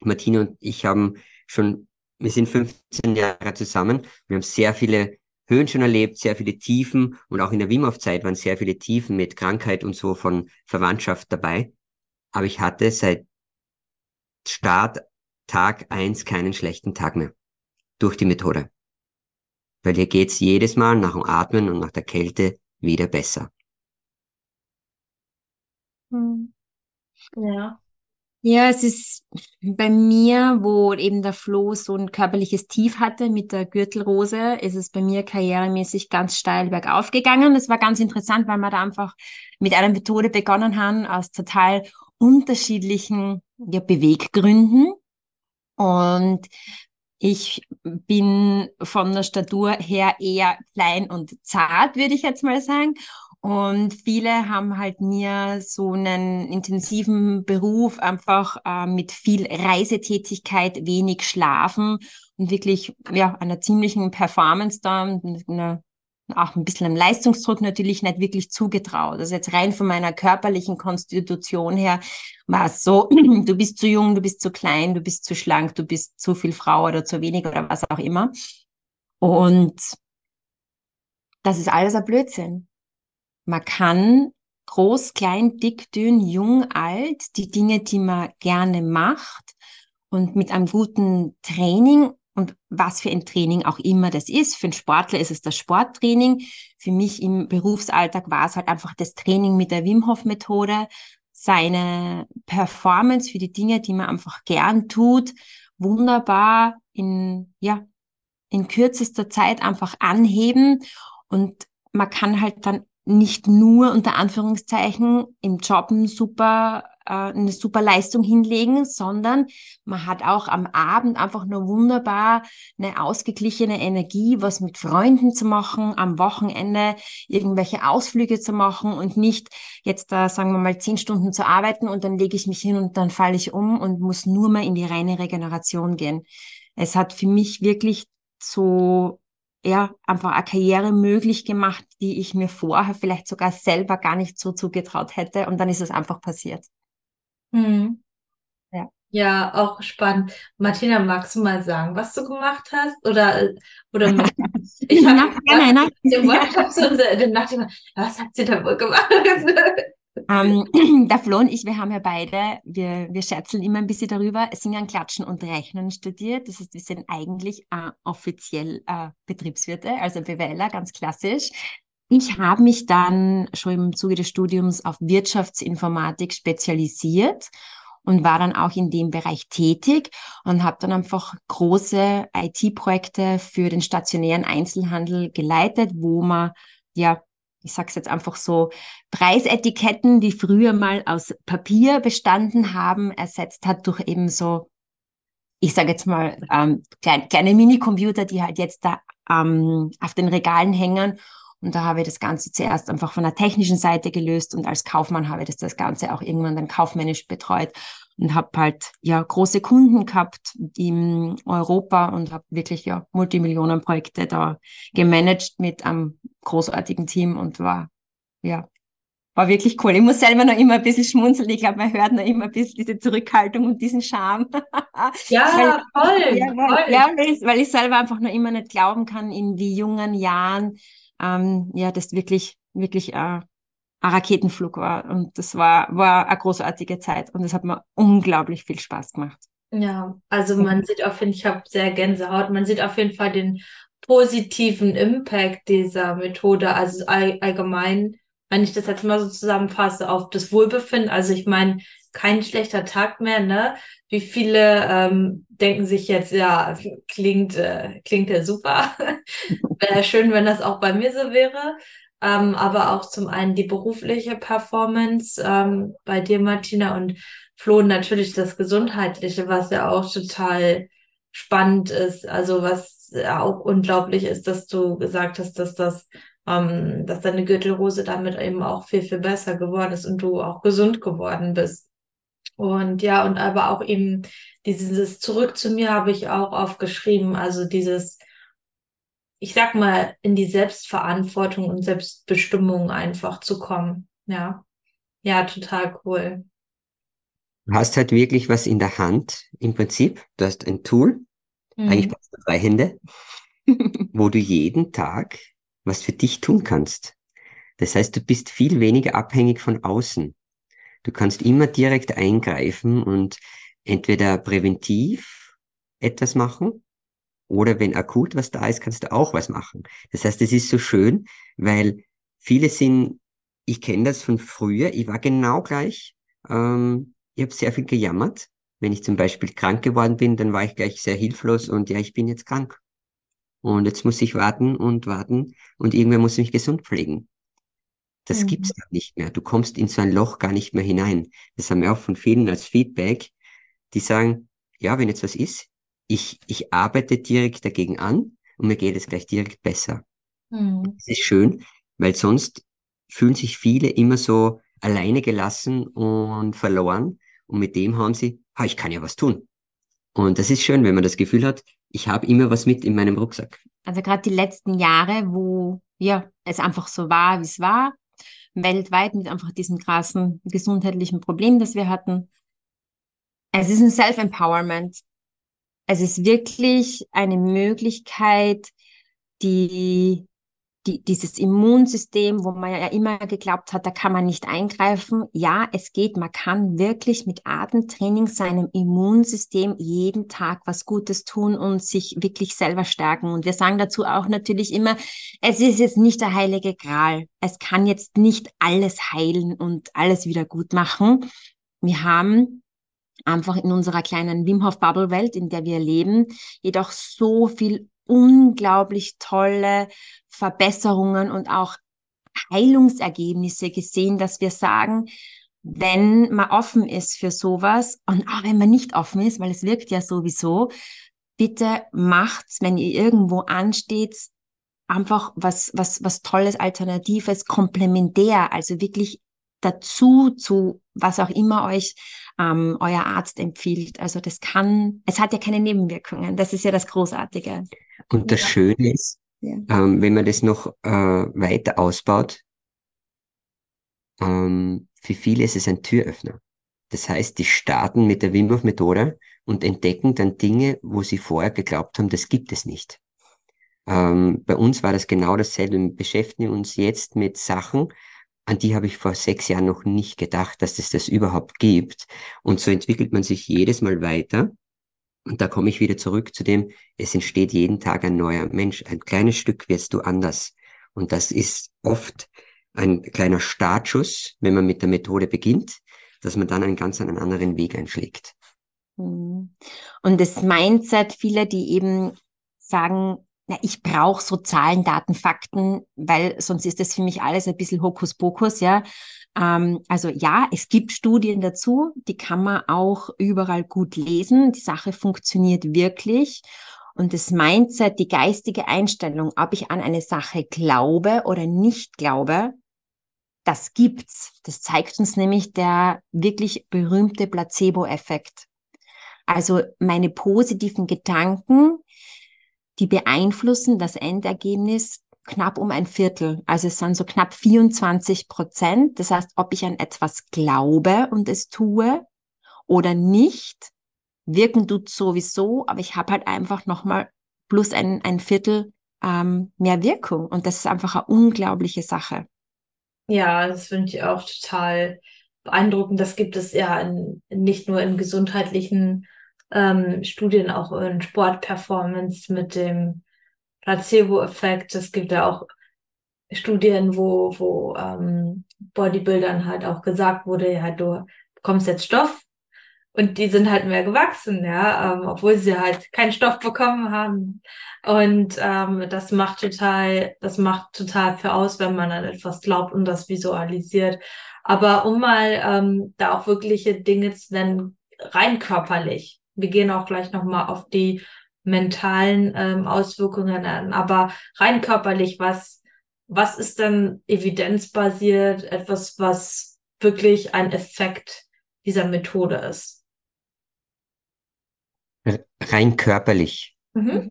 Martine und ich haben schon, wir sind 15 Jahre zusammen. Wir haben sehr viele Höhen schon erlebt, sehr viele Tiefen und auch in der Wim Zeit waren sehr viele Tiefen mit Krankheit und so von Verwandtschaft dabei. Aber ich hatte seit Start Tag eins keinen schlechten Tag mehr. Durch die Methode weil dir geht's jedes Mal nach dem Atmen und nach der Kälte wieder besser. Hm. Ja. Ja, es ist bei mir, wo eben der Flo so ein körperliches Tief hatte mit der Gürtelrose, ist es bei mir karrieremäßig ganz steil bergauf gegangen. Das war ganz interessant, weil wir da einfach mit einer Methode begonnen haben aus total unterschiedlichen ja, Beweggründen. Und ich bin von der Statur her eher klein und zart, würde ich jetzt mal sagen. Und viele haben halt mir so einen intensiven Beruf einfach äh, mit viel Reisetätigkeit, wenig Schlafen und wirklich ja einer ziemlichen Performance da, einer auch ein bisschen am Leistungsdruck natürlich nicht wirklich zugetraut. Also jetzt rein von meiner körperlichen Konstitution her war es so, du bist zu jung, du bist zu klein, du bist zu schlank, du bist zu viel Frau oder zu wenig oder was auch immer. Und das ist alles ein Blödsinn. Man kann groß, klein, dick, dünn, jung, alt, die Dinge, die man gerne macht und mit einem guten Training und was für ein Training auch immer das ist. Für einen Sportler ist es das Sporttraining. Für mich im Berufsalltag war es halt einfach das Training mit der Wim Hof Methode, seine Performance für die Dinge, die man einfach gern tut, wunderbar in, ja, in kürzester Zeit einfach anheben und man kann halt dann nicht nur unter Anführungszeichen im Jobben super eine super Leistung hinlegen, sondern man hat auch am Abend einfach nur wunderbar eine ausgeglichene Energie, was mit Freunden zu machen, am Wochenende irgendwelche Ausflüge zu machen und nicht jetzt da, sagen wir mal, zehn Stunden zu arbeiten und dann lege ich mich hin und dann falle ich um und muss nur mal in die reine Regeneration gehen. Es hat für mich wirklich so ja, einfach eine Karriere möglich gemacht, die ich mir vorher vielleicht sogar selber gar nicht so zugetraut hätte. Und dann ist es einfach passiert. Mhm. Ja. Ja, auch spannend. Martina, magst du mal sagen, was du gemacht hast? Oder, oder ich habe nein, nein, den Workshop so, dann dachte ich mal, was hat sie da wohl gemacht? Ähm, der Flo und ich, wir haben ja beide, wir, wir scherzeln immer ein bisschen darüber, Singen, Klatschen und Rechnen studiert. Das heißt, wir sind eigentlich äh, offiziell äh, Betriebswirte, also BWLer, ganz klassisch. Ich habe mich dann schon im Zuge des Studiums auf Wirtschaftsinformatik spezialisiert und war dann auch in dem Bereich tätig und habe dann einfach große IT-Projekte für den stationären Einzelhandel geleitet, wo man ja ich sage es jetzt einfach so, Preisetiketten, die früher mal aus Papier bestanden haben, ersetzt hat durch eben so, ich sage jetzt mal, ähm, kleine, kleine Minicomputer, die halt jetzt da ähm, auf den Regalen hängen. Und da habe ich das Ganze zuerst einfach von der technischen Seite gelöst und als Kaufmann habe ich das, das Ganze auch irgendwann dann kaufmännisch betreut und habe halt ja große Kunden gehabt in Europa und habe wirklich ja Multimillionenprojekte da gemanagt mit einem großartigen Team und war ja war wirklich cool. Ich muss selber noch immer ein bisschen schmunzeln. Ich glaube, man hört noch immer ein bisschen diese Zurückhaltung und diesen Charme. Ja, weil, voll. Ja, weil, voll. ja weil, ich, weil ich selber einfach noch immer nicht glauben kann, in wie jungen Jahren ähm, ja das wirklich wirklich äh, ein Raketenflug war. Und das war, war eine großartige Zeit und es hat mir unglaublich viel Spaß gemacht. Ja, also man sieht auf jeden Fall, ich habe sehr Gänsehaut, man sieht auf jeden Fall den positiven Impact dieser Methode, also all, allgemein, wenn ich das jetzt mal so zusammenfasse, auf das Wohlbefinden. Also ich meine, kein schlechter Tag mehr, ne? Wie viele ähm, denken sich jetzt, ja, klingt, äh, klingt ja super. Wäre schön, wenn das auch bei mir so wäre ähm, aber auch zum einen die berufliche Performance ähm, bei dir, Martina, und Flo natürlich das Gesundheitliche, was ja auch total spannend ist. Also was auch unglaublich ist, dass du gesagt hast, dass das, ähm, dass deine Gürtelrose damit eben auch viel, viel besser geworden ist und du auch gesund geworden bist. Und ja, und aber auch eben dieses Zurück zu mir habe ich auch aufgeschrieben, also dieses ich sag mal, in die Selbstverantwortung und Selbstbestimmung einfach zu kommen. Ja. Ja, total cool. Du hast halt wirklich was in der Hand, im Prinzip. Du hast ein Tool, mhm. eigentlich brauchst du drei Hände, wo du jeden Tag was für dich tun kannst. Das heißt, du bist viel weniger abhängig von außen. Du kannst immer direkt eingreifen und entweder präventiv etwas machen oder wenn akut was da ist, kannst du auch was machen. Das heißt, es ist so schön, weil viele sind, ich kenne das von früher, ich war genau gleich, ähm, ich habe sehr viel gejammert. Wenn ich zum Beispiel krank geworden bin, dann war ich gleich sehr hilflos und ja, ich bin jetzt krank. Und jetzt muss ich warten und warten und irgendwer muss mich gesund pflegen. Das mhm. gibt's da nicht mehr. Du kommst in so ein Loch gar nicht mehr hinein. Das haben wir auch von vielen als Feedback, die sagen, ja, wenn jetzt was ist, ich, ich arbeite direkt dagegen an und mir geht es gleich direkt besser. Mhm. Das ist schön, weil sonst fühlen sich viele immer so alleine gelassen und verloren und mit dem haben sie, ha, ich kann ja was tun. Und das ist schön, wenn man das Gefühl hat, ich habe immer was mit in meinem Rucksack. Also gerade die letzten Jahre, wo ja es einfach so war, wie es war, weltweit mit einfach diesem krassen gesundheitlichen Problem, das wir hatten. Es ist ein Self-Empowerment. Es ist wirklich eine Möglichkeit, die, die, dieses Immunsystem, wo man ja immer geglaubt hat, da kann man nicht eingreifen. Ja, es geht. Man kann wirklich mit Atemtraining seinem Immunsystem jeden Tag was Gutes tun und sich wirklich selber stärken. Und wir sagen dazu auch natürlich immer, es ist jetzt nicht der heilige Gral. Es kann jetzt nicht alles heilen und alles wieder gut machen. Wir haben einfach in unserer kleinen Wim Hof Bubble Welt, in der wir leben, jedoch so viel unglaublich tolle Verbesserungen und auch Heilungsergebnisse gesehen, dass wir sagen, wenn man offen ist für sowas und auch wenn man nicht offen ist, weil es wirkt ja sowieso, bitte macht's, wenn ihr irgendwo ansteht, einfach was, was, was Tolles, Alternatives, komplementär, also wirklich dazu zu was auch immer euch ähm, euer Arzt empfiehlt. Also das kann, es hat ja keine Nebenwirkungen. Das ist ja das Großartige. Und das ja. Schöne ist, ja. ähm, wenn man das noch äh, weiter ausbaut, ähm, für viele ist es ein Türöffner. Das heißt, die starten mit der Wim Hof Methode und entdecken dann Dinge, wo sie vorher geglaubt haben, das gibt es nicht. Ähm, bei uns war das genau dasselbe. Wir beschäftigen uns jetzt mit Sachen, an die habe ich vor sechs Jahren noch nicht gedacht, dass es das überhaupt gibt. Und so entwickelt man sich jedes Mal weiter. Und da komme ich wieder zurück zu dem, es entsteht jeden Tag ein neuer Mensch. Ein kleines Stück wirst du anders. Und das ist oft ein kleiner Startschuss, wenn man mit der Methode beginnt, dass man dann einen ganz anderen Weg einschlägt. Mhm. Und das Mindset viele, die eben sagen, na, ich brauche so Zahlen, Daten, Fakten, weil sonst ist das für mich alles ein bisschen Hokuspokus, ja. Ähm, also ja, es gibt Studien dazu, die kann man auch überall gut lesen. Die Sache funktioniert wirklich. Und das Mindset, die geistige Einstellung, ob ich an eine Sache glaube oder nicht glaube, das gibt's. Das zeigt uns nämlich der wirklich berühmte Placebo-Effekt. Also meine positiven Gedanken, die beeinflussen das Endergebnis knapp um ein Viertel. Also es sind so knapp 24 Prozent. Das heißt, ob ich an etwas glaube und es tue oder nicht, wirken tut sowieso, aber ich habe halt einfach nochmal plus ein, ein Viertel ähm, mehr Wirkung. Und das ist einfach eine unglaubliche Sache. Ja, das finde ich auch total beeindruckend. Das gibt es ja in, nicht nur in gesundheitlichen ähm, Studien auch in Sportperformance mit dem Placebo-Effekt. Es gibt ja auch Studien, wo, wo ähm, Bodybuildern halt auch gesagt wurde, ja, du bekommst jetzt Stoff und die sind halt mehr gewachsen, ja, ähm, obwohl sie halt keinen Stoff bekommen haben. Und ähm, das macht total, das macht total für aus, wenn man an etwas glaubt und das visualisiert. Aber um mal ähm, da auch wirkliche Dinge zu nennen, rein körperlich wir gehen auch gleich nochmal auf die mentalen ähm, Auswirkungen an, aber rein körperlich, was, was ist denn evidenzbasiert, etwas, was wirklich ein Effekt dieser Methode ist? Rein körperlich. Mhm.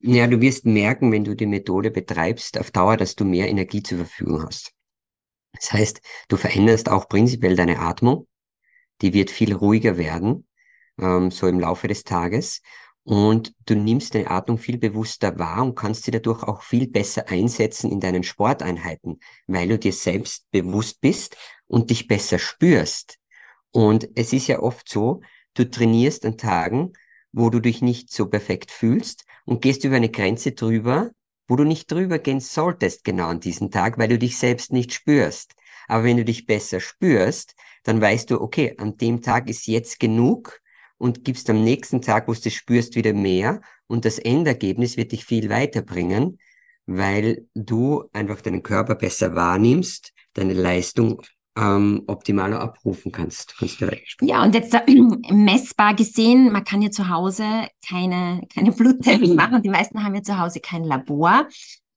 Ja, du wirst merken, wenn du die Methode betreibst, auf Dauer, dass du mehr Energie zur Verfügung hast. Das heißt, du veränderst auch prinzipiell deine Atmung. Die wird viel ruhiger werden ähm, so im Laufe des Tages. Und du nimmst deine Atmung viel bewusster wahr und kannst sie dadurch auch viel besser einsetzen in deinen Sporteinheiten, weil du dir selbst bewusst bist und dich besser spürst. Und es ist ja oft so, du trainierst an Tagen, wo du dich nicht so perfekt fühlst und gehst über eine Grenze drüber, wo du nicht drüber gehen solltest genau an diesem Tag, weil du dich selbst nicht spürst. Aber wenn du dich besser spürst, dann weißt du, okay, an dem Tag ist jetzt genug und gibst am nächsten Tag, wo du es spürst, wieder mehr und das Endergebnis wird dich viel weiterbringen, weil du einfach deinen Körper besser wahrnimmst, deine Leistung ähm, optimaler abrufen kannst. kannst du ja, und jetzt äh, messbar gesehen, man kann ja zu Hause keine, keine Bluttests machen. Die meisten haben ja zu Hause kein Labor.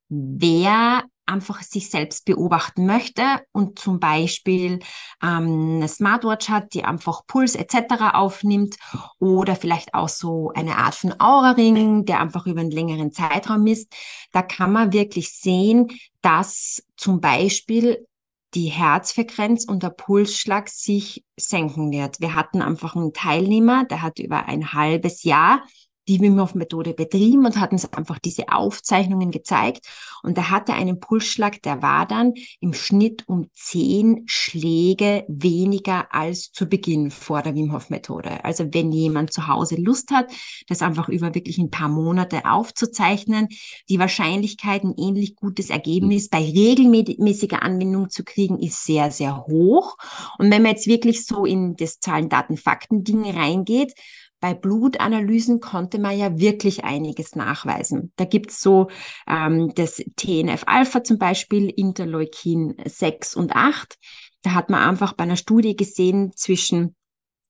Wer einfach sich selbst beobachten möchte und zum Beispiel ähm, eine Smartwatch hat, die einfach Puls etc. aufnimmt oder vielleicht auch so eine Art von Aura-Ring, der einfach über einen längeren Zeitraum misst, da kann man wirklich sehen, dass zum Beispiel die Herzfrequenz und der Pulsschlag sich senken wird. Wir hatten einfach einen Teilnehmer, der hat über ein halbes Jahr die Wim Hof Methode betrieben und hat uns einfach diese Aufzeichnungen gezeigt. Und er hatte einen Pulsschlag, der war dann im Schnitt um zehn Schläge weniger als zu Beginn vor der Wim Hof Methode. Also wenn jemand zu Hause Lust hat, das einfach über wirklich ein paar Monate aufzuzeichnen, die Wahrscheinlichkeit, ein ähnlich gutes Ergebnis bei regelmäßiger Anwendung zu kriegen, ist sehr, sehr hoch. Und wenn man jetzt wirklich so in das Zahlen, Daten, Fakten Ding reingeht, bei Blutanalysen konnte man ja wirklich einiges nachweisen. Da gibt's so ähm, das TNF-Alpha zum Beispiel, Interleukin 6 und 8. Da hat man einfach bei einer Studie gesehen zwischen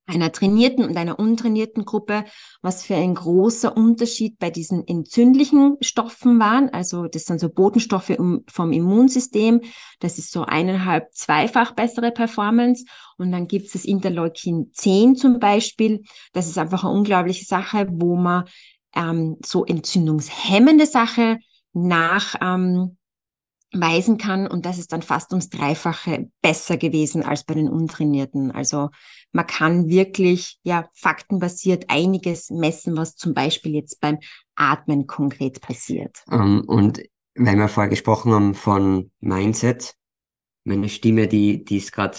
einer trainierten und einer untrainierten Gruppe, was für ein großer Unterschied bei diesen entzündlichen Stoffen waren. Also das sind so Botenstoffe vom Immunsystem. Das ist so eineinhalb, zweifach bessere Performance. Und dann gibt es das Interleukin 10 zum Beispiel. Das ist einfach eine unglaubliche Sache, wo man ähm, so entzündungshemmende Sache nach ähm, weisen kann und das ist dann fast ums Dreifache besser gewesen als bei den Untrainierten. Also man kann wirklich ja faktenbasiert einiges messen, was zum Beispiel jetzt beim Atmen konkret passiert. Um, ähm, und weil wir vorher gesprochen haben von Mindset, meine Stimme, die, die ist gerade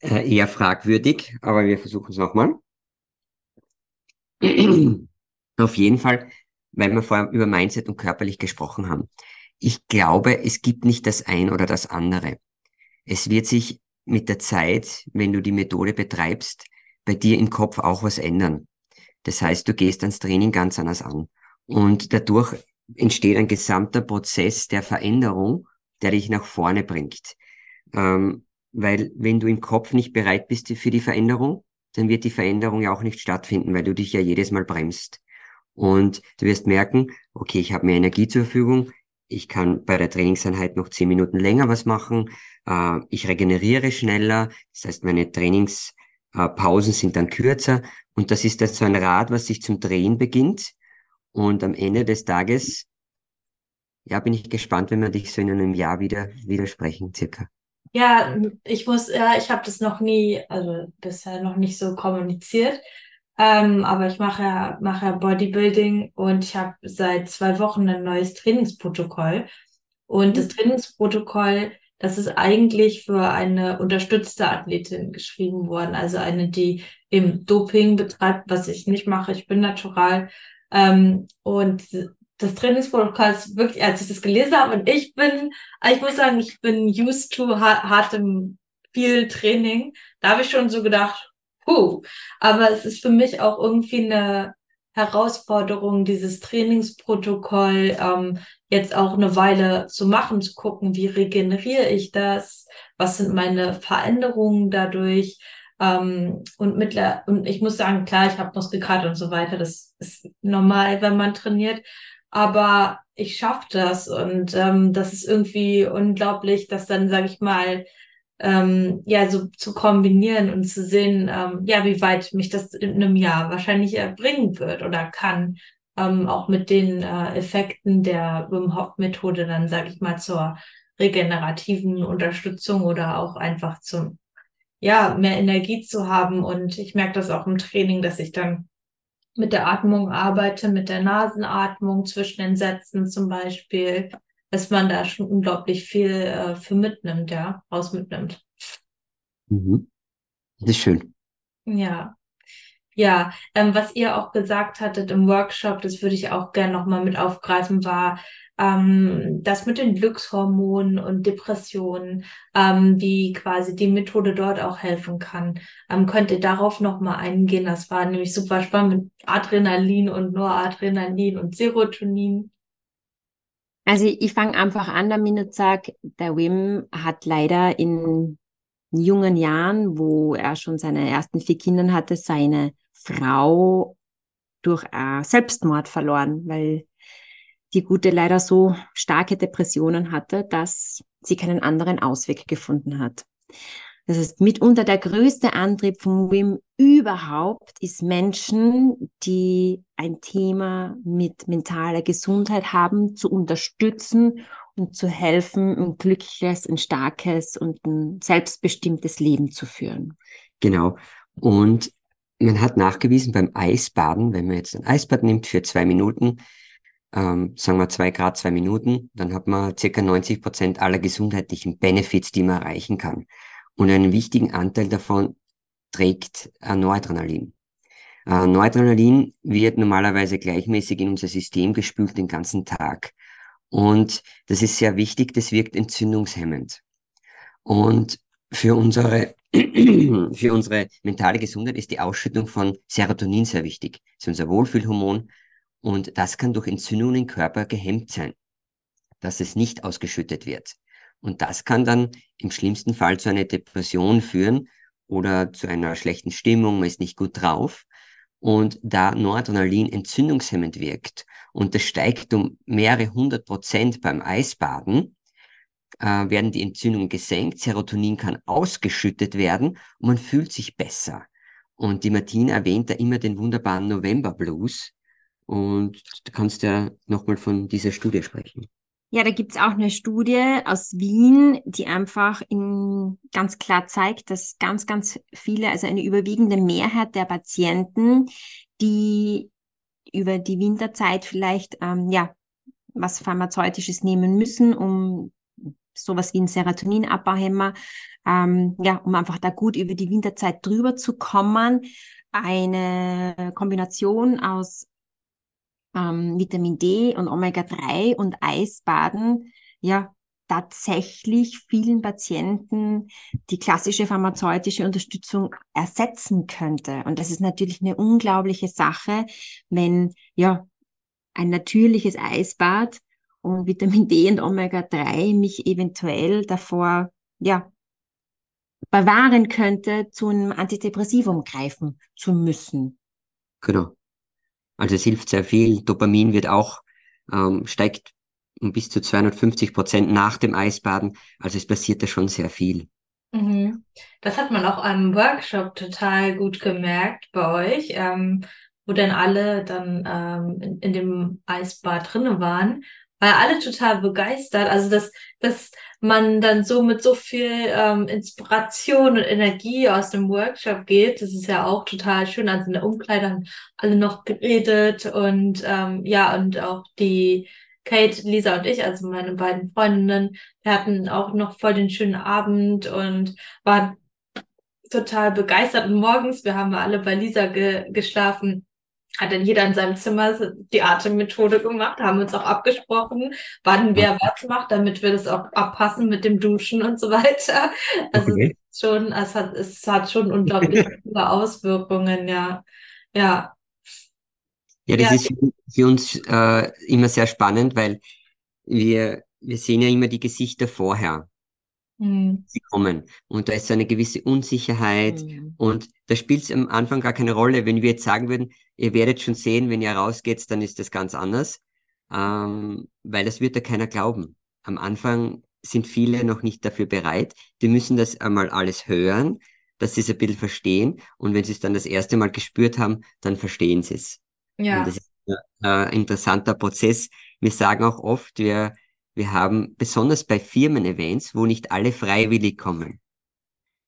äh, eher fragwürdig, aber wir versuchen es nochmal. Auf jeden Fall, weil wir vorher über Mindset und körperlich gesprochen haben. Ich glaube, es gibt nicht das ein oder das andere. Es wird sich mit der Zeit, wenn du die Methode betreibst, bei dir im Kopf auch was ändern. Das heißt, du gehst ans Training ganz anders an. Und dadurch entsteht ein gesamter Prozess der Veränderung, der dich nach vorne bringt. Ähm, weil wenn du im Kopf nicht bereit bist für die Veränderung, dann wird die Veränderung ja auch nicht stattfinden, weil du dich ja jedes Mal bremst. Und du wirst merken, okay, ich habe mehr Energie zur Verfügung, ich kann bei der Trainingseinheit noch zehn Minuten länger was machen, äh, ich regeneriere schneller, das heißt, meine Trainingspausen sind dann kürzer und das ist dann so ein Rad, was sich zum Drehen beginnt und am Ende des Tages, ja, bin ich gespannt, wenn wir dich so in einem Jahr wieder widersprechen, circa. Ja, ich muss, ja, ich habe das noch nie, also bisher noch nicht so kommuniziert. Ähm, aber ich mache ja, mache ja Bodybuilding und ich habe seit zwei Wochen ein neues Trainingsprotokoll. Und das mhm. Trainingsprotokoll, das ist eigentlich für eine unterstützte Athletin geschrieben worden. Also eine, die im Doping betreibt, was ich nicht mache. Ich bin natural. Ähm, und das Trainingsprotokoll ist wirklich, als ich das gelesen habe, und ich bin, ich muss sagen, ich bin used to hartem viel Training. Da habe ich schon so gedacht, puh. Aber es ist für mich auch irgendwie eine Herausforderung, dieses Trainingsprotokoll ähm, jetzt auch eine Weile zu machen, zu gucken, wie regeneriere ich das, was sind meine Veränderungen dadurch. Ähm, und, mittler und ich muss sagen, klar, ich habe Muskelkater und so weiter, das ist normal, wenn man trainiert, aber ich schaffe das und ähm, das ist irgendwie unglaublich, dass dann, sage ich mal, ähm, ja, so zu kombinieren und zu sehen, ähm, ja, wie weit mich das in einem Jahr wahrscheinlich erbringen wird oder kann, ähm, auch mit den äh, Effekten der Wim Hof Methode dann, sage ich mal, zur regenerativen Unterstützung oder auch einfach zum, ja, mehr Energie zu haben. Und ich merke das auch im Training, dass ich dann mit der Atmung arbeite, mit der Nasenatmung zwischen den Sätzen zum Beispiel, dass man da schon unglaublich viel äh, für mitnimmt, ja, raus mitnimmt. Mhm. Das ist schön. Ja. Ja, ähm, was ihr auch gesagt hattet im Workshop, das würde ich auch gerne nochmal mit aufgreifen, war ähm, das mit den Glückshormonen und Depressionen, ähm, wie quasi die Methode dort auch helfen kann. Ähm, könnt ihr darauf nochmal eingehen? Das war nämlich super spannend mit Adrenalin und Noradrenalin und Serotonin. Also ich fange einfach an damit und sage, der Wim hat leider in jungen Jahren, wo er schon seine ersten vier Kinder hatte, seine Frau durch Selbstmord verloren, weil die Gute leider so starke Depressionen hatte, dass sie keinen anderen Ausweg gefunden hat. Das ist mitunter der größte Antrieb von WIM überhaupt, ist Menschen, die ein Thema mit mentaler Gesundheit haben, zu unterstützen und zu helfen, ein glückliches, ein starkes und ein selbstbestimmtes Leben zu führen. Genau. Und man hat nachgewiesen beim Eisbaden, wenn man jetzt ein Eisbad nimmt für zwei Minuten, ähm, sagen wir zwei Grad, zwei Minuten, dann hat man circa 90 Prozent aller gesundheitlichen Benefits, die man erreichen kann. Und einen wichtigen Anteil davon trägt äh, Noradrenalin. Äh, Noradrenalin wird normalerweise gleichmäßig in unser System gespült den ganzen Tag. Und das ist sehr wichtig, das wirkt entzündungshemmend. Und für unsere, für unsere mentale Gesundheit ist die Ausschüttung von Serotonin sehr wichtig. Das ist unser Wohlfühlhormon. Und das kann durch Entzündungen im Körper gehemmt sein, dass es nicht ausgeschüttet wird. Und das kann dann im schlimmsten Fall zu einer Depression führen oder zu einer schlechten Stimmung, man ist nicht gut drauf. Und da Noradrenalin entzündungshemmend wirkt und das steigt um mehrere hundert Prozent beim Eisbaden, äh, werden die Entzündungen gesenkt, Serotonin kann ausgeschüttet werden und man fühlt sich besser. Und die Martina erwähnt da immer den wunderbaren November Blues. Und du kannst ja nochmal von dieser Studie sprechen. Ja, da gibt's auch eine Studie aus Wien, die einfach in, ganz klar zeigt, dass ganz, ganz viele, also eine überwiegende Mehrheit der Patienten, die über die Winterzeit vielleicht ähm, ja was Pharmazeutisches nehmen müssen, um sowas wie ein Serotoninabbauhemmer, ähm, ja, um einfach da gut über die Winterzeit drüber zu kommen, eine Kombination aus ähm, Vitamin D und Omega-3 und Eisbaden ja tatsächlich vielen Patienten die klassische pharmazeutische Unterstützung ersetzen könnte. Und das ist natürlich eine unglaubliche Sache, wenn ja ein natürliches Eisbad und Vitamin D und Omega-3 mich eventuell davor ja bewahren könnte, zu einem Antidepressivum greifen zu müssen. Genau. Also es hilft sehr viel. Dopamin wird auch, ähm, steigt um bis zu 250 Prozent nach dem Eisbaden. Also es passiert da schon sehr viel. Mhm. Das hat man auch am Workshop total gut gemerkt bei euch, ähm, wo dann alle dann ähm, in, in dem Eisbad drinnen waren weil alle total begeistert. Also dass, dass man dann so mit so viel ähm, Inspiration und Energie aus dem Workshop geht, das ist ja auch total schön. Also in der Umkleide haben alle noch geredet und ähm, ja, und auch die Kate, Lisa und ich, also meine beiden Freundinnen, wir hatten auch noch voll den schönen Abend und waren total begeistert. Und morgens, wir haben alle bei Lisa ge geschlafen, hat dann jeder in seinem Zimmer die Atemmethode gemacht, haben uns auch abgesprochen, wann wer was macht, damit wir das auch abpassen mit dem Duschen und so weiter. Also okay. es, schon, es hat, es hat schon unglaublich viele Auswirkungen, ja. Ja. Ja, das ja. ist für uns äh, immer sehr spannend, weil wir, wir sehen ja immer die Gesichter vorher mhm. sie kommen. Und da ist so eine gewisse Unsicherheit mhm. und da spielt es am Anfang gar keine Rolle. Wenn wir jetzt sagen würden, ihr werdet schon sehen, wenn ihr rausgeht, dann ist das ganz anders, ähm, weil das wird da keiner glauben. Am Anfang sind viele noch nicht dafür bereit. Die müssen das einmal alles hören, dass sie es ein bisschen verstehen und wenn sie es dann das erste Mal gespürt haben, dann verstehen sie es. Ja. Und das ist ein äh, interessanter Prozess. Wir sagen auch oft, wir wir haben besonders bei Firmen-Events, wo nicht alle freiwillig kommen.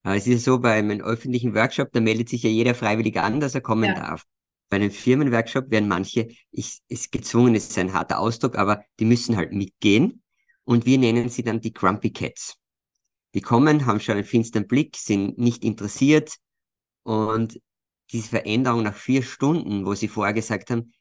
Es ist so, bei einem öffentlichen Workshop, da meldet sich ja jeder freiwillig an, dass er kommen ja. darf. Bei einem Firmenworkshop werden manche, ich, ist gezwungen, ist ein harter Ausdruck, aber die müssen halt mitgehen. Und wir nennen sie dann die Grumpy Cats. Die kommen, haben schon einen finsteren Blick, sind nicht interessiert. Und diese Veränderung nach vier Stunden, wo sie vorher gesagt haben,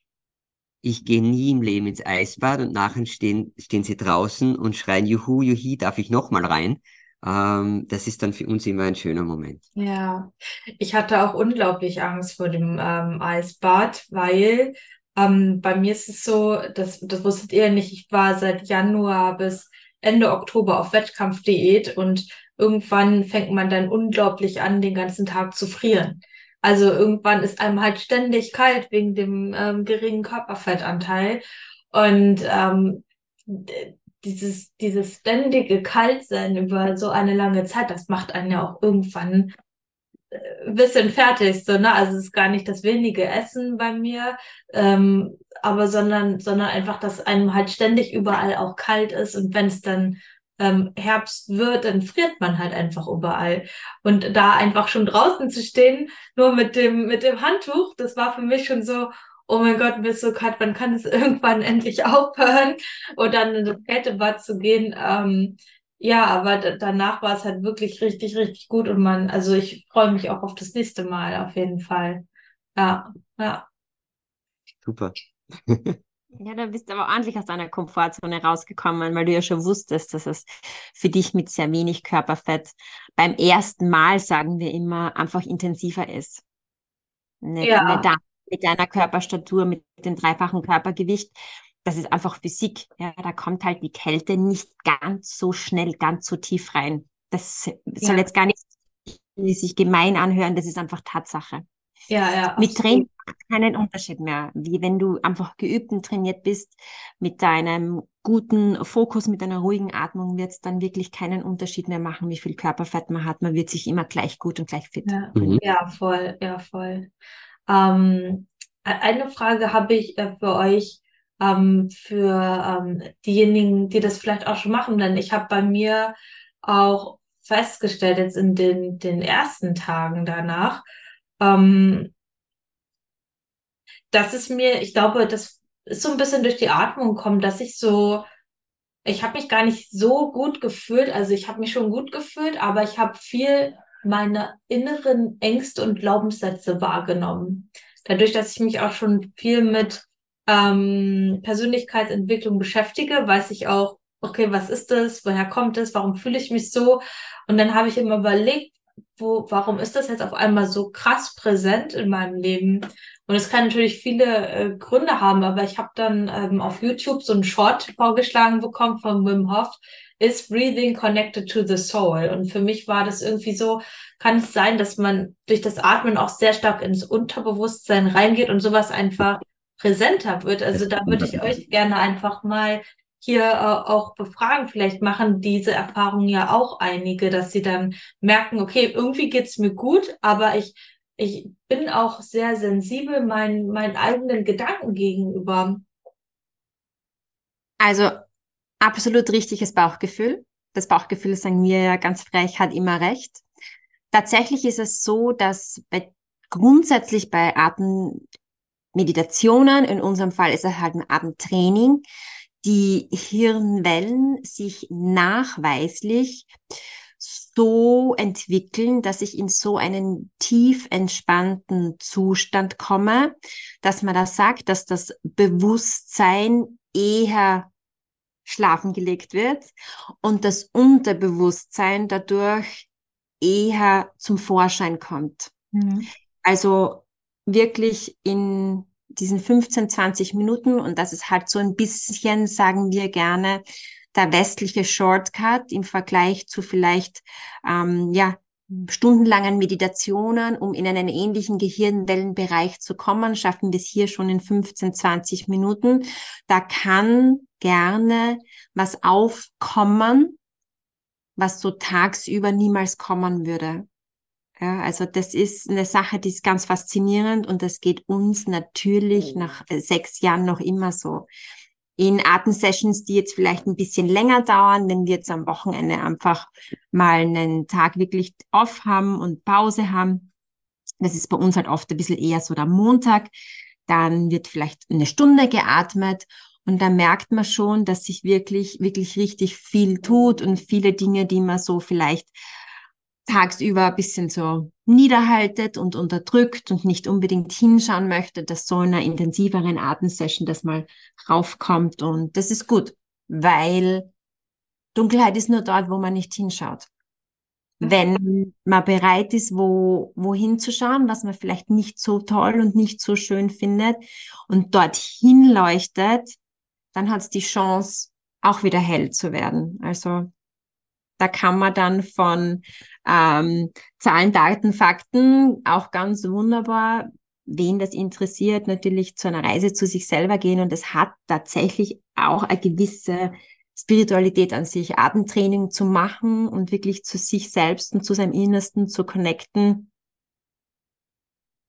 ich gehe nie im Leben ins Eisbad und nachher stehen, stehen sie draußen und schreien, juhu, juhi, darf ich noch mal rein? Ähm, das ist dann für uns immer ein schöner Moment. Ja, ich hatte auch unglaublich Angst vor dem ähm, Eisbad, weil ähm, bei mir ist es so, das, das wusstet ihr nicht, ich war seit Januar bis Ende Oktober auf Wettkampfdiät und irgendwann fängt man dann unglaublich an, den ganzen Tag zu frieren. Also irgendwann ist einem halt ständig kalt wegen dem ähm, geringen Körperfettanteil. Und ähm, dieses, dieses ständige Kaltsein über so eine lange Zeit, das macht einen ja auch irgendwann äh, ein bisschen fertig, so, ne? Also es ist gar nicht das wenige Essen bei mir, ähm, aber sondern, sondern einfach, dass einem halt ständig überall auch kalt ist und wenn es dann ähm, Herbst wird, dann friert man halt einfach überall. Und da einfach schon draußen zu stehen, nur mit dem, mit dem Handtuch, das war für mich schon so, oh mein Gott, mir ist so kalt, wann kann es irgendwann endlich aufhören? Und dann in das Kältebad zu gehen. Ähm, ja, aber danach war es halt wirklich richtig, richtig gut und man, also ich freue mich auch auf das nächste Mal auf jeden Fall. Ja, ja. Super. Ja, da bist du aber ordentlich aus deiner Komfortzone rausgekommen, weil du ja schon wusstest, dass es für dich mit sehr wenig Körperfett beim ersten Mal, sagen wir immer, einfach intensiver ist. Nicht, ja. nicht da, mit deiner Körperstatur, mit dem dreifachen Körpergewicht. Das ist einfach Physik. Ja, da kommt halt die Kälte nicht ganz so schnell, ganz so tief rein. Das soll ja. jetzt gar nicht sich gemein anhören, das ist einfach Tatsache. Ja, ja. Mit Training macht keinen Unterschied mehr, wie wenn du einfach geübt und trainiert bist, mit deinem guten Fokus, mit einer ruhigen Atmung wird es dann wirklich keinen Unterschied mehr machen, wie viel Körperfett man hat. Man wird sich immer gleich gut und gleich fit. Ja, mhm. ja voll, ja, voll. Ähm, e-, eine Frage habe ich äh, für euch, ähm, für ähm, diejenigen, die das vielleicht auch schon machen, denn ich habe bei mir auch festgestellt, jetzt in den, den ersten Tagen danach, ähm, das ist mir, ich glaube, das ist so ein bisschen durch die Atmung gekommen, dass ich so, ich habe mich gar nicht so gut gefühlt, also ich habe mich schon gut gefühlt, aber ich habe viel meine inneren Ängste und Glaubenssätze wahrgenommen. Dadurch, dass ich mich auch schon viel mit ähm, Persönlichkeitsentwicklung beschäftige, weiß ich auch, okay, was ist das? Woher kommt es? Warum fühle ich mich so? Und dann habe ich immer überlegt, wo, warum ist das jetzt auf einmal so krass präsent in meinem Leben? Und es kann natürlich viele äh, Gründe haben, aber ich habe dann ähm, auf YouTube so einen Short vorgeschlagen bekommen von Wim Hof, Is Breathing Connected to the Soul? Und für mich war das irgendwie so, kann es sein, dass man durch das Atmen auch sehr stark ins Unterbewusstsein reingeht und sowas einfach präsenter wird. Also da würde ich euch gerne einfach mal hier äh, auch befragen. Vielleicht machen diese Erfahrungen ja auch einige, dass sie dann merken, okay, irgendwie geht's mir gut, aber ich, ich bin auch sehr sensibel meinen, meinen eigenen Gedanken gegenüber. Also absolut richtiges Bauchgefühl. Das Bauchgefühl, sagen wir ja ganz frech, hat immer recht. Tatsächlich ist es so, dass bei, grundsätzlich bei Atemmeditationen, in unserem Fall ist es halt ein Atemtraining, die Hirnwellen sich nachweislich so entwickeln, dass ich in so einen tief entspannten Zustand komme, dass man da sagt, dass das Bewusstsein eher schlafen gelegt wird und das Unterbewusstsein dadurch eher zum Vorschein kommt. Mhm. Also wirklich in diesen 15, 20 Minuten und das ist halt so ein bisschen, sagen wir gerne, der westliche Shortcut im Vergleich zu vielleicht ähm, ja stundenlangen Meditationen, um in einen ähnlichen Gehirnwellenbereich zu kommen, schaffen wir es hier schon in 15, 20 Minuten. Da kann gerne was aufkommen, was so tagsüber niemals kommen würde. Ja, also das ist eine Sache, die ist ganz faszinierend und das geht uns natürlich nach äh, sechs Jahren noch immer so. In Atemsessions, die jetzt vielleicht ein bisschen länger dauern, wenn wir jetzt am Wochenende einfach mal einen Tag wirklich off haben und Pause haben. Das ist bei uns halt oft ein bisschen eher so der Montag. Dann wird vielleicht eine Stunde geatmet und da merkt man schon, dass sich wirklich, wirklich richtig viel tut und viele Dinge, die man so vielleicht tagsüber ein bisschen so niederhaltet und unterdrückt und nicht unbedingt hinschauen möchte, dass so in einer intensiveren Atemsession das mal raufkommt. Und das ist gut, weil Dunkelheit ist nur dort, wo man nicht hinschaut. Wenn man bereit ist, wo, wohin zu schauen, was man vielleicht nicht so toll und nicht so schön findet und dorthin leuchtet, dann hat es die Chance, auch wieder hell zu werden. Also da kann man dann von ähm, Zahlen, Daten, Fakten auch ganz wunderbar, wen das interessiert, natürlich zu einer Reise zu sich selber gehen. Und es hat tatsächlich auch eine gewisse Spiritualität an sich, Atemtraining zu machen und wirklich zu sich selbst und zu seinem Innersten zu connecten.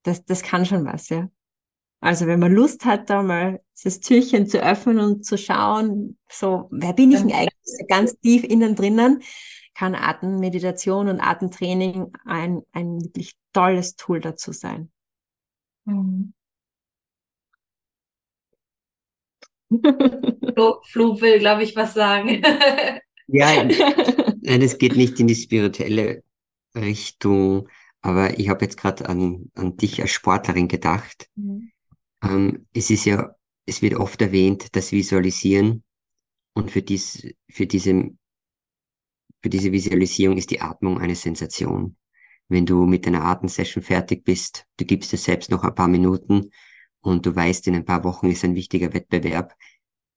Das, das kann schon was, ja. Also wenn man Lust hat, da mal das Türchen zu öffnen und zu schauen, so, wer bin ich denn eigentlich ganz tief innen drinnen, kann Atemmeditation und Atemtraining ein, ein wirklich tolles Tool dazu sein. Mhm. Flo, Flo will, glaube ich, was sagen. ja, nein, es geht nicht in die spirituelle Richtung, aber ich habe jetzt gerade an, an dich als Sportlerin gedacht. Mhm. Ähm, es ist ja, es wird oft erwähnt, das Visualisieren und für dies, für diese, für diese Visualisierung ist die Atmung eine Sensation. Wenn du mit deiner Atemsession fertig bist, du gibst dir selbst noch ein paar Minuten und du weißt, in ein paar Wochen ist ein wichtiger Wettbewerb,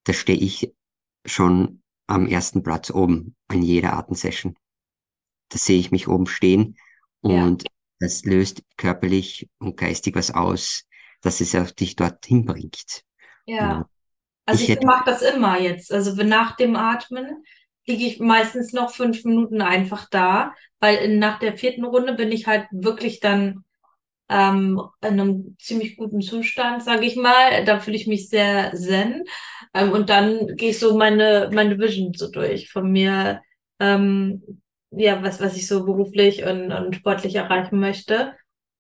da stehe ich schon am ersten Platz oben an jeder Atemsession. Da sehe ich mich oben stehen und ja. das löst körperlich und geistig was aus, dass es auch dich dorthin bringt. Ja. Also ich, ich mache das immer jetzt. Also nach dem Atmen liege ich meistens noch fünf Minuten einfach da, weil nach der vierten Runde bin ich halt wirklich dann ähm, in einem ziemlich guten Zustand, sage ich mal. Da fühle ich mich sehr zen. Ähm, und dann gehe ich so meine, meine Vision so durch von mir, ähm, ja, was, was ich so beruflich und, und sportlich erreichen möchte.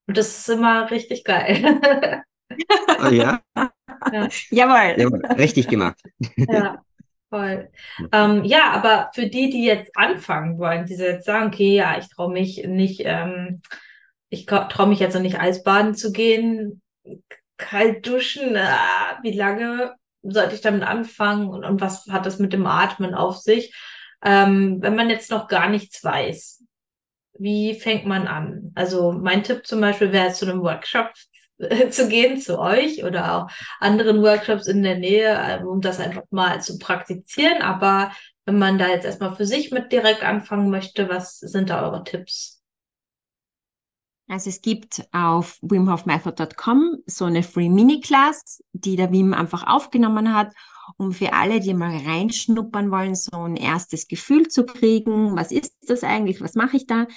Und das ist immer richtig geil. Oh ja? ja. Jawohl. Jawohl. Richtig gemacht. Ja. Voll. Ähm, ja, aber für die, die jetzt anfangen wollen, die jetzt sagen, okay, ja, ich traue mich nicht ähm, ich traue mich jetzt noch nicht Eisbaden zu gehen, kalt duschen, äh, wie lange sollte ich damit anfangen und, und was hat das mit dem Atmen auf sich? Ähm, wenn man jetzt noch gar nichts weiß, wie fängt man an? Also mein Tipp zum Beispiel wäre zu einem Workshop zu gehen, zu euch oder auch anderen Workshops in der Nähe, äh, um das einfach mal zu praktizieren. Aber wenn man da jetzt erstmal für sich mit direkt anfangen möchte, was sind da eure Tipps? Also es gibt auf wimhofmethod.com so eine Free Mini-Class, die der Wim einfach aufgenommen hat, um für alle, die mal reinschnuppern wollen, so ein erstes Gefühl zu kriegen. Was ist das eigentlich? Was mache ich da?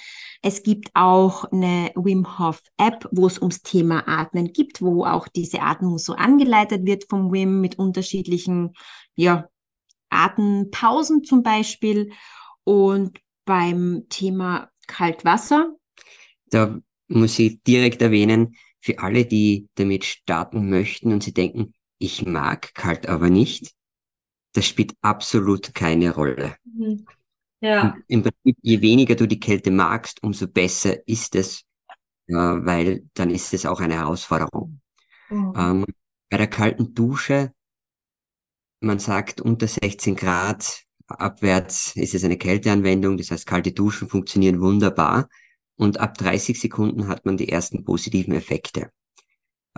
Es gibt auch eine Wim Hof App, wo es ums Thema Atmen gibt, wo auch diese Atmung so angeleitet wird vom Wim mit unterschiedlichen, ja, Atempausen zum Beispiel. Und beim Thema Kaltwasser, da muss ich direkt erwähnen, für alle, die damit starten möchten und sie denken, ich mag kalt aber nicht, das spielt absolut keine Rolle. Mhm. Ja. Im Prinzip, je weniger du die Kälte magst, umso besser ist es, äh, weil dann ist es auch eine Herausforderung. Mhm. Ähm, bei der kalten Dusche, man sagt unter 16 Grad abwärts ist es eine Kälteanwendung, das heißt kalte Duschen funktionieren wunderbar und ab 30 Sekunden hat man die ersten positiven Effekte.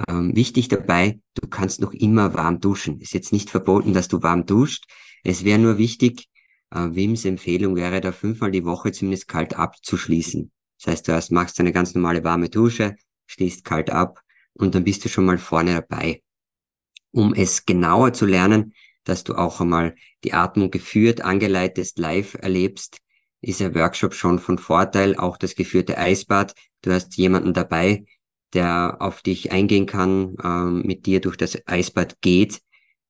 Ähm, wichtig dabei, du kannst noch immer warm duschen. Ist jetzt nicht verboten, dass du warm duscht. Es wäre nur wichtig, äh, Wims Empfehlung wäre da fünfmal die Woche zumindest kalt abzuschließen. Das heißt, du erst machst eine ganz normale warme Dusche, schließt kalt ab und dann bist du schon mal vorne dabei. Um es genauer zu lernen, dass du auch einmal die Atmung geführt, angeleitet, live erlebst, ist ein Workshop schon von Vorteil, auch das geführte Eisbad. Du hast jemanden dabei, der auf dich eingehen kann, ähm, mit dir durch das Eisbad geht,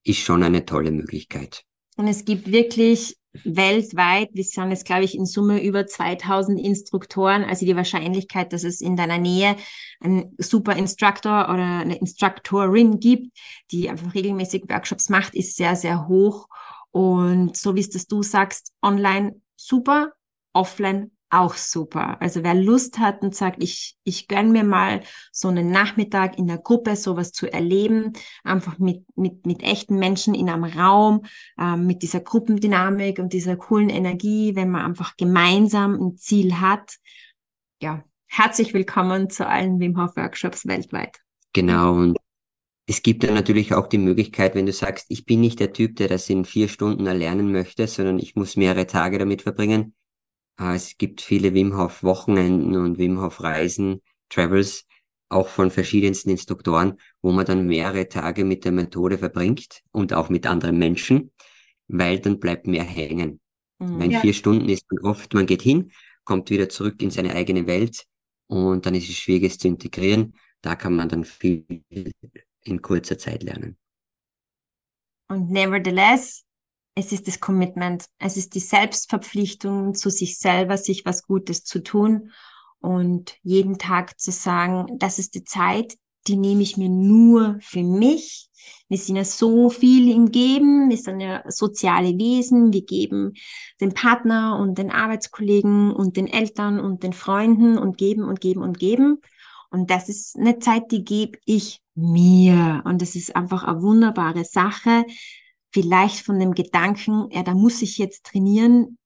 ist schon eine tolle Möglichkeit. Und es gibt wirklich weltweit, wir sind jetzt, glaube ich, in Summe über 2000 Instruktoren. Also die Wahrscheinlichkeit, dass es in deiner Nähe einen super Instructor oder eine Instruktorin gibt, die einfach regelmäßig Workshops macht, ist sehr, sehr hoch. Und so wie es das du sagst, online super, offline auch super. Also wer Lust hat und sagt, ich, ich gönn mir mal so einen Nachmittag in der Gruppe sowas zu erleben, einfach mit, mit, mit echten Menschen in einem Raum, ähm, mit dieser Gruppendynamik und dieser coolen Energie, wenn man einfach gemeinsam ein Ziel hat. Ja, herzlich willkommen zu allen Wim Hof Workshops weltweit. Genau. Und es gibt dann natürlich auch die Möglichkeit, wenn du sagst, ich bin nicht der Typ, der das in vier Stunden erlernen möchte, sondern ich muss mehrere Tage damit verbringen, äh, es gibt viele Wim Hof Wochenenden und Wim Hof Reisen, Travels, auch von verschiedensten Instruktoren, wo man dann mehrere Tage mit der Methode verbringt und auch mit anderen Menschen, weil dann bleibt mehr hängen. Mhm, in ja. vier Stunden ist man oft, man geht hin, kommt wieder zurück in seine eigene Welt und dann ist es schwierig, es zu integrieren. Da kann man dann viel in kurzer Zeit lernen. Und nevertheless, es ist das Commitment, es ist die Selbstverpflichtung zu sich selber, sich was Gutes zu tun und jeden Tag zu sagen, das ist die Zeit, die nehme ich mir nur für mich. Wir sind ja so viel im Geben, wir sind ja soziale Wesen, wir geben den Partner und den Arbeitskollegen und den Eltern und den Freunden und geben und geben und geben. Und das ist eine Zeit, die gebe ich mir. Und das ist einfach eine wunderbare Sache. Vielleicht von dem Gedanken, ja, da muss ich jetzt trainieren,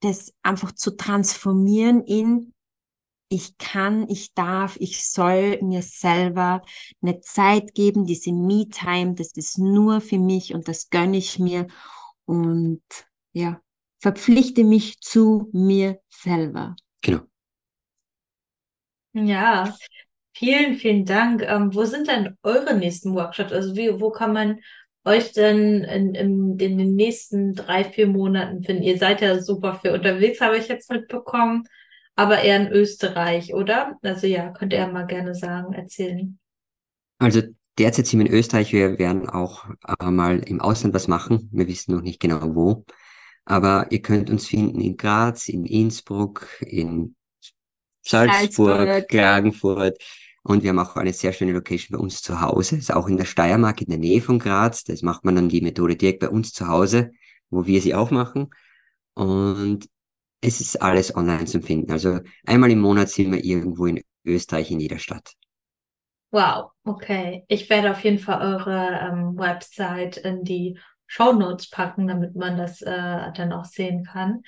das einfach zu transformieren in ich kann, ich darf, ich soll mir selber eine Zeit geben, diese Me-Time, das ist nur für mich und das gönne ich mir und ja, verpflichte mich zu mir selber. Genau. Ja, vielen, vielen Dank. Ähm, wo sind denn eure nächsten Workshops? Also wie, wo kann man euch denn in, in, in den nächsten drei, vier Monaten finden? Ihr seid ja super viel unterwegs, habe ich jetzt mitbekommen aber eher in Österreich, oder? Also ja, könnt ihr ja mal gerne sagen, erzählen. Also derzeit sind wir in Österreich, wir werden auch äh, mal im Ausland was machen. Wir wissen noch nicht genau wo. Aber ihr könnt uns finden in Graz, in Innsbruck, in Salzburg, Salzburg. Klagenfurt. Und wir haben auch eine sehr schöne Location bei uns zu Hause. Ist auch in der Steiermark, in der Nähe von Graz. Das macht man dann die Methode direkt bei uns zu Hause, wo wir sie auch machen. Und es ist alles online zu finden. Also einmal im Monat sind wir irgendwo in Österreich in jeder Stadt. Wow, okay. Ich werde auf jeden Fall eure ähm, Website in die Show Notes packen, damit man das äh, dann auch sehen kann.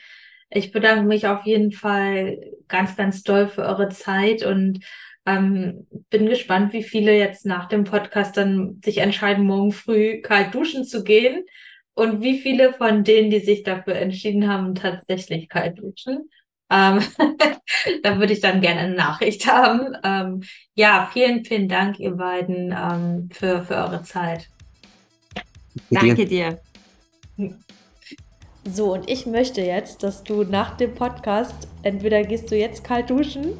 Ich bedanke mich auf jeden Fall ganz, ganz doll für eure Zeit und ähm, bin gespannt, wie viele jetzt nach dem Podcast dann sich entscheiden, morgen früh kalt duschen zu gehen und wie viele von denen, die sich dafür entschieden haben, tatsächlich kalt duschen? Ähm, da würde ich dann gerne eine Nachricht haben. Ähm, ja, vielen, vielen Dank, ihr beiden, ähm, für, für eure Zeit. Danke dir. So, und ich möchte jetzt, dass du nach dem Podcast entweder gehst du jetzt kalt duschen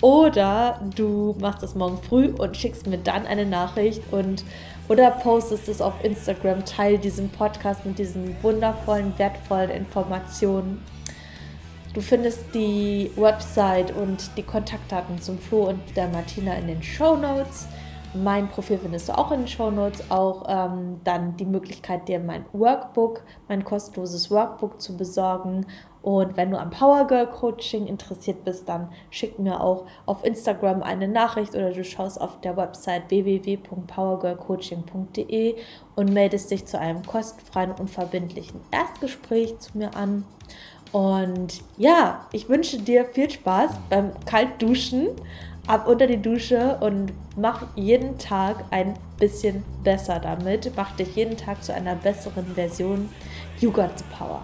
oder du machst es morgen früh und schickst mir dann eine Nachricht und oder postest es auf Instagram, teil diesen Podcast mit diesen wundervollen, wertvollen Informationen. Du findest die Website und die Kontaktdaten zum Flo und der Martina in den Show Notes. Mein Profil findest du auch in den Show Notes. Auch ähm, dann die Möglichkeit, dir mein Workbook, mein kostenloses Workbook zu besorgen. Und wenn du am Power Girl Coaching interessiert bist, dann schick mir auch auf Instagram eine Nachricht oder du schaust auf der Website www.powergirlcoaching.de und meldest dich zu einem kostenfreien und verbindlichen Erstgespräch zu mir an. Und ja, ich wünsche dir viel Spaß beim Kaltduschen ab unter die Dusche und mach jeden Tag ein bisschen besser damit. Mach dich jeden Tag zu einer besseren Version. You got the power.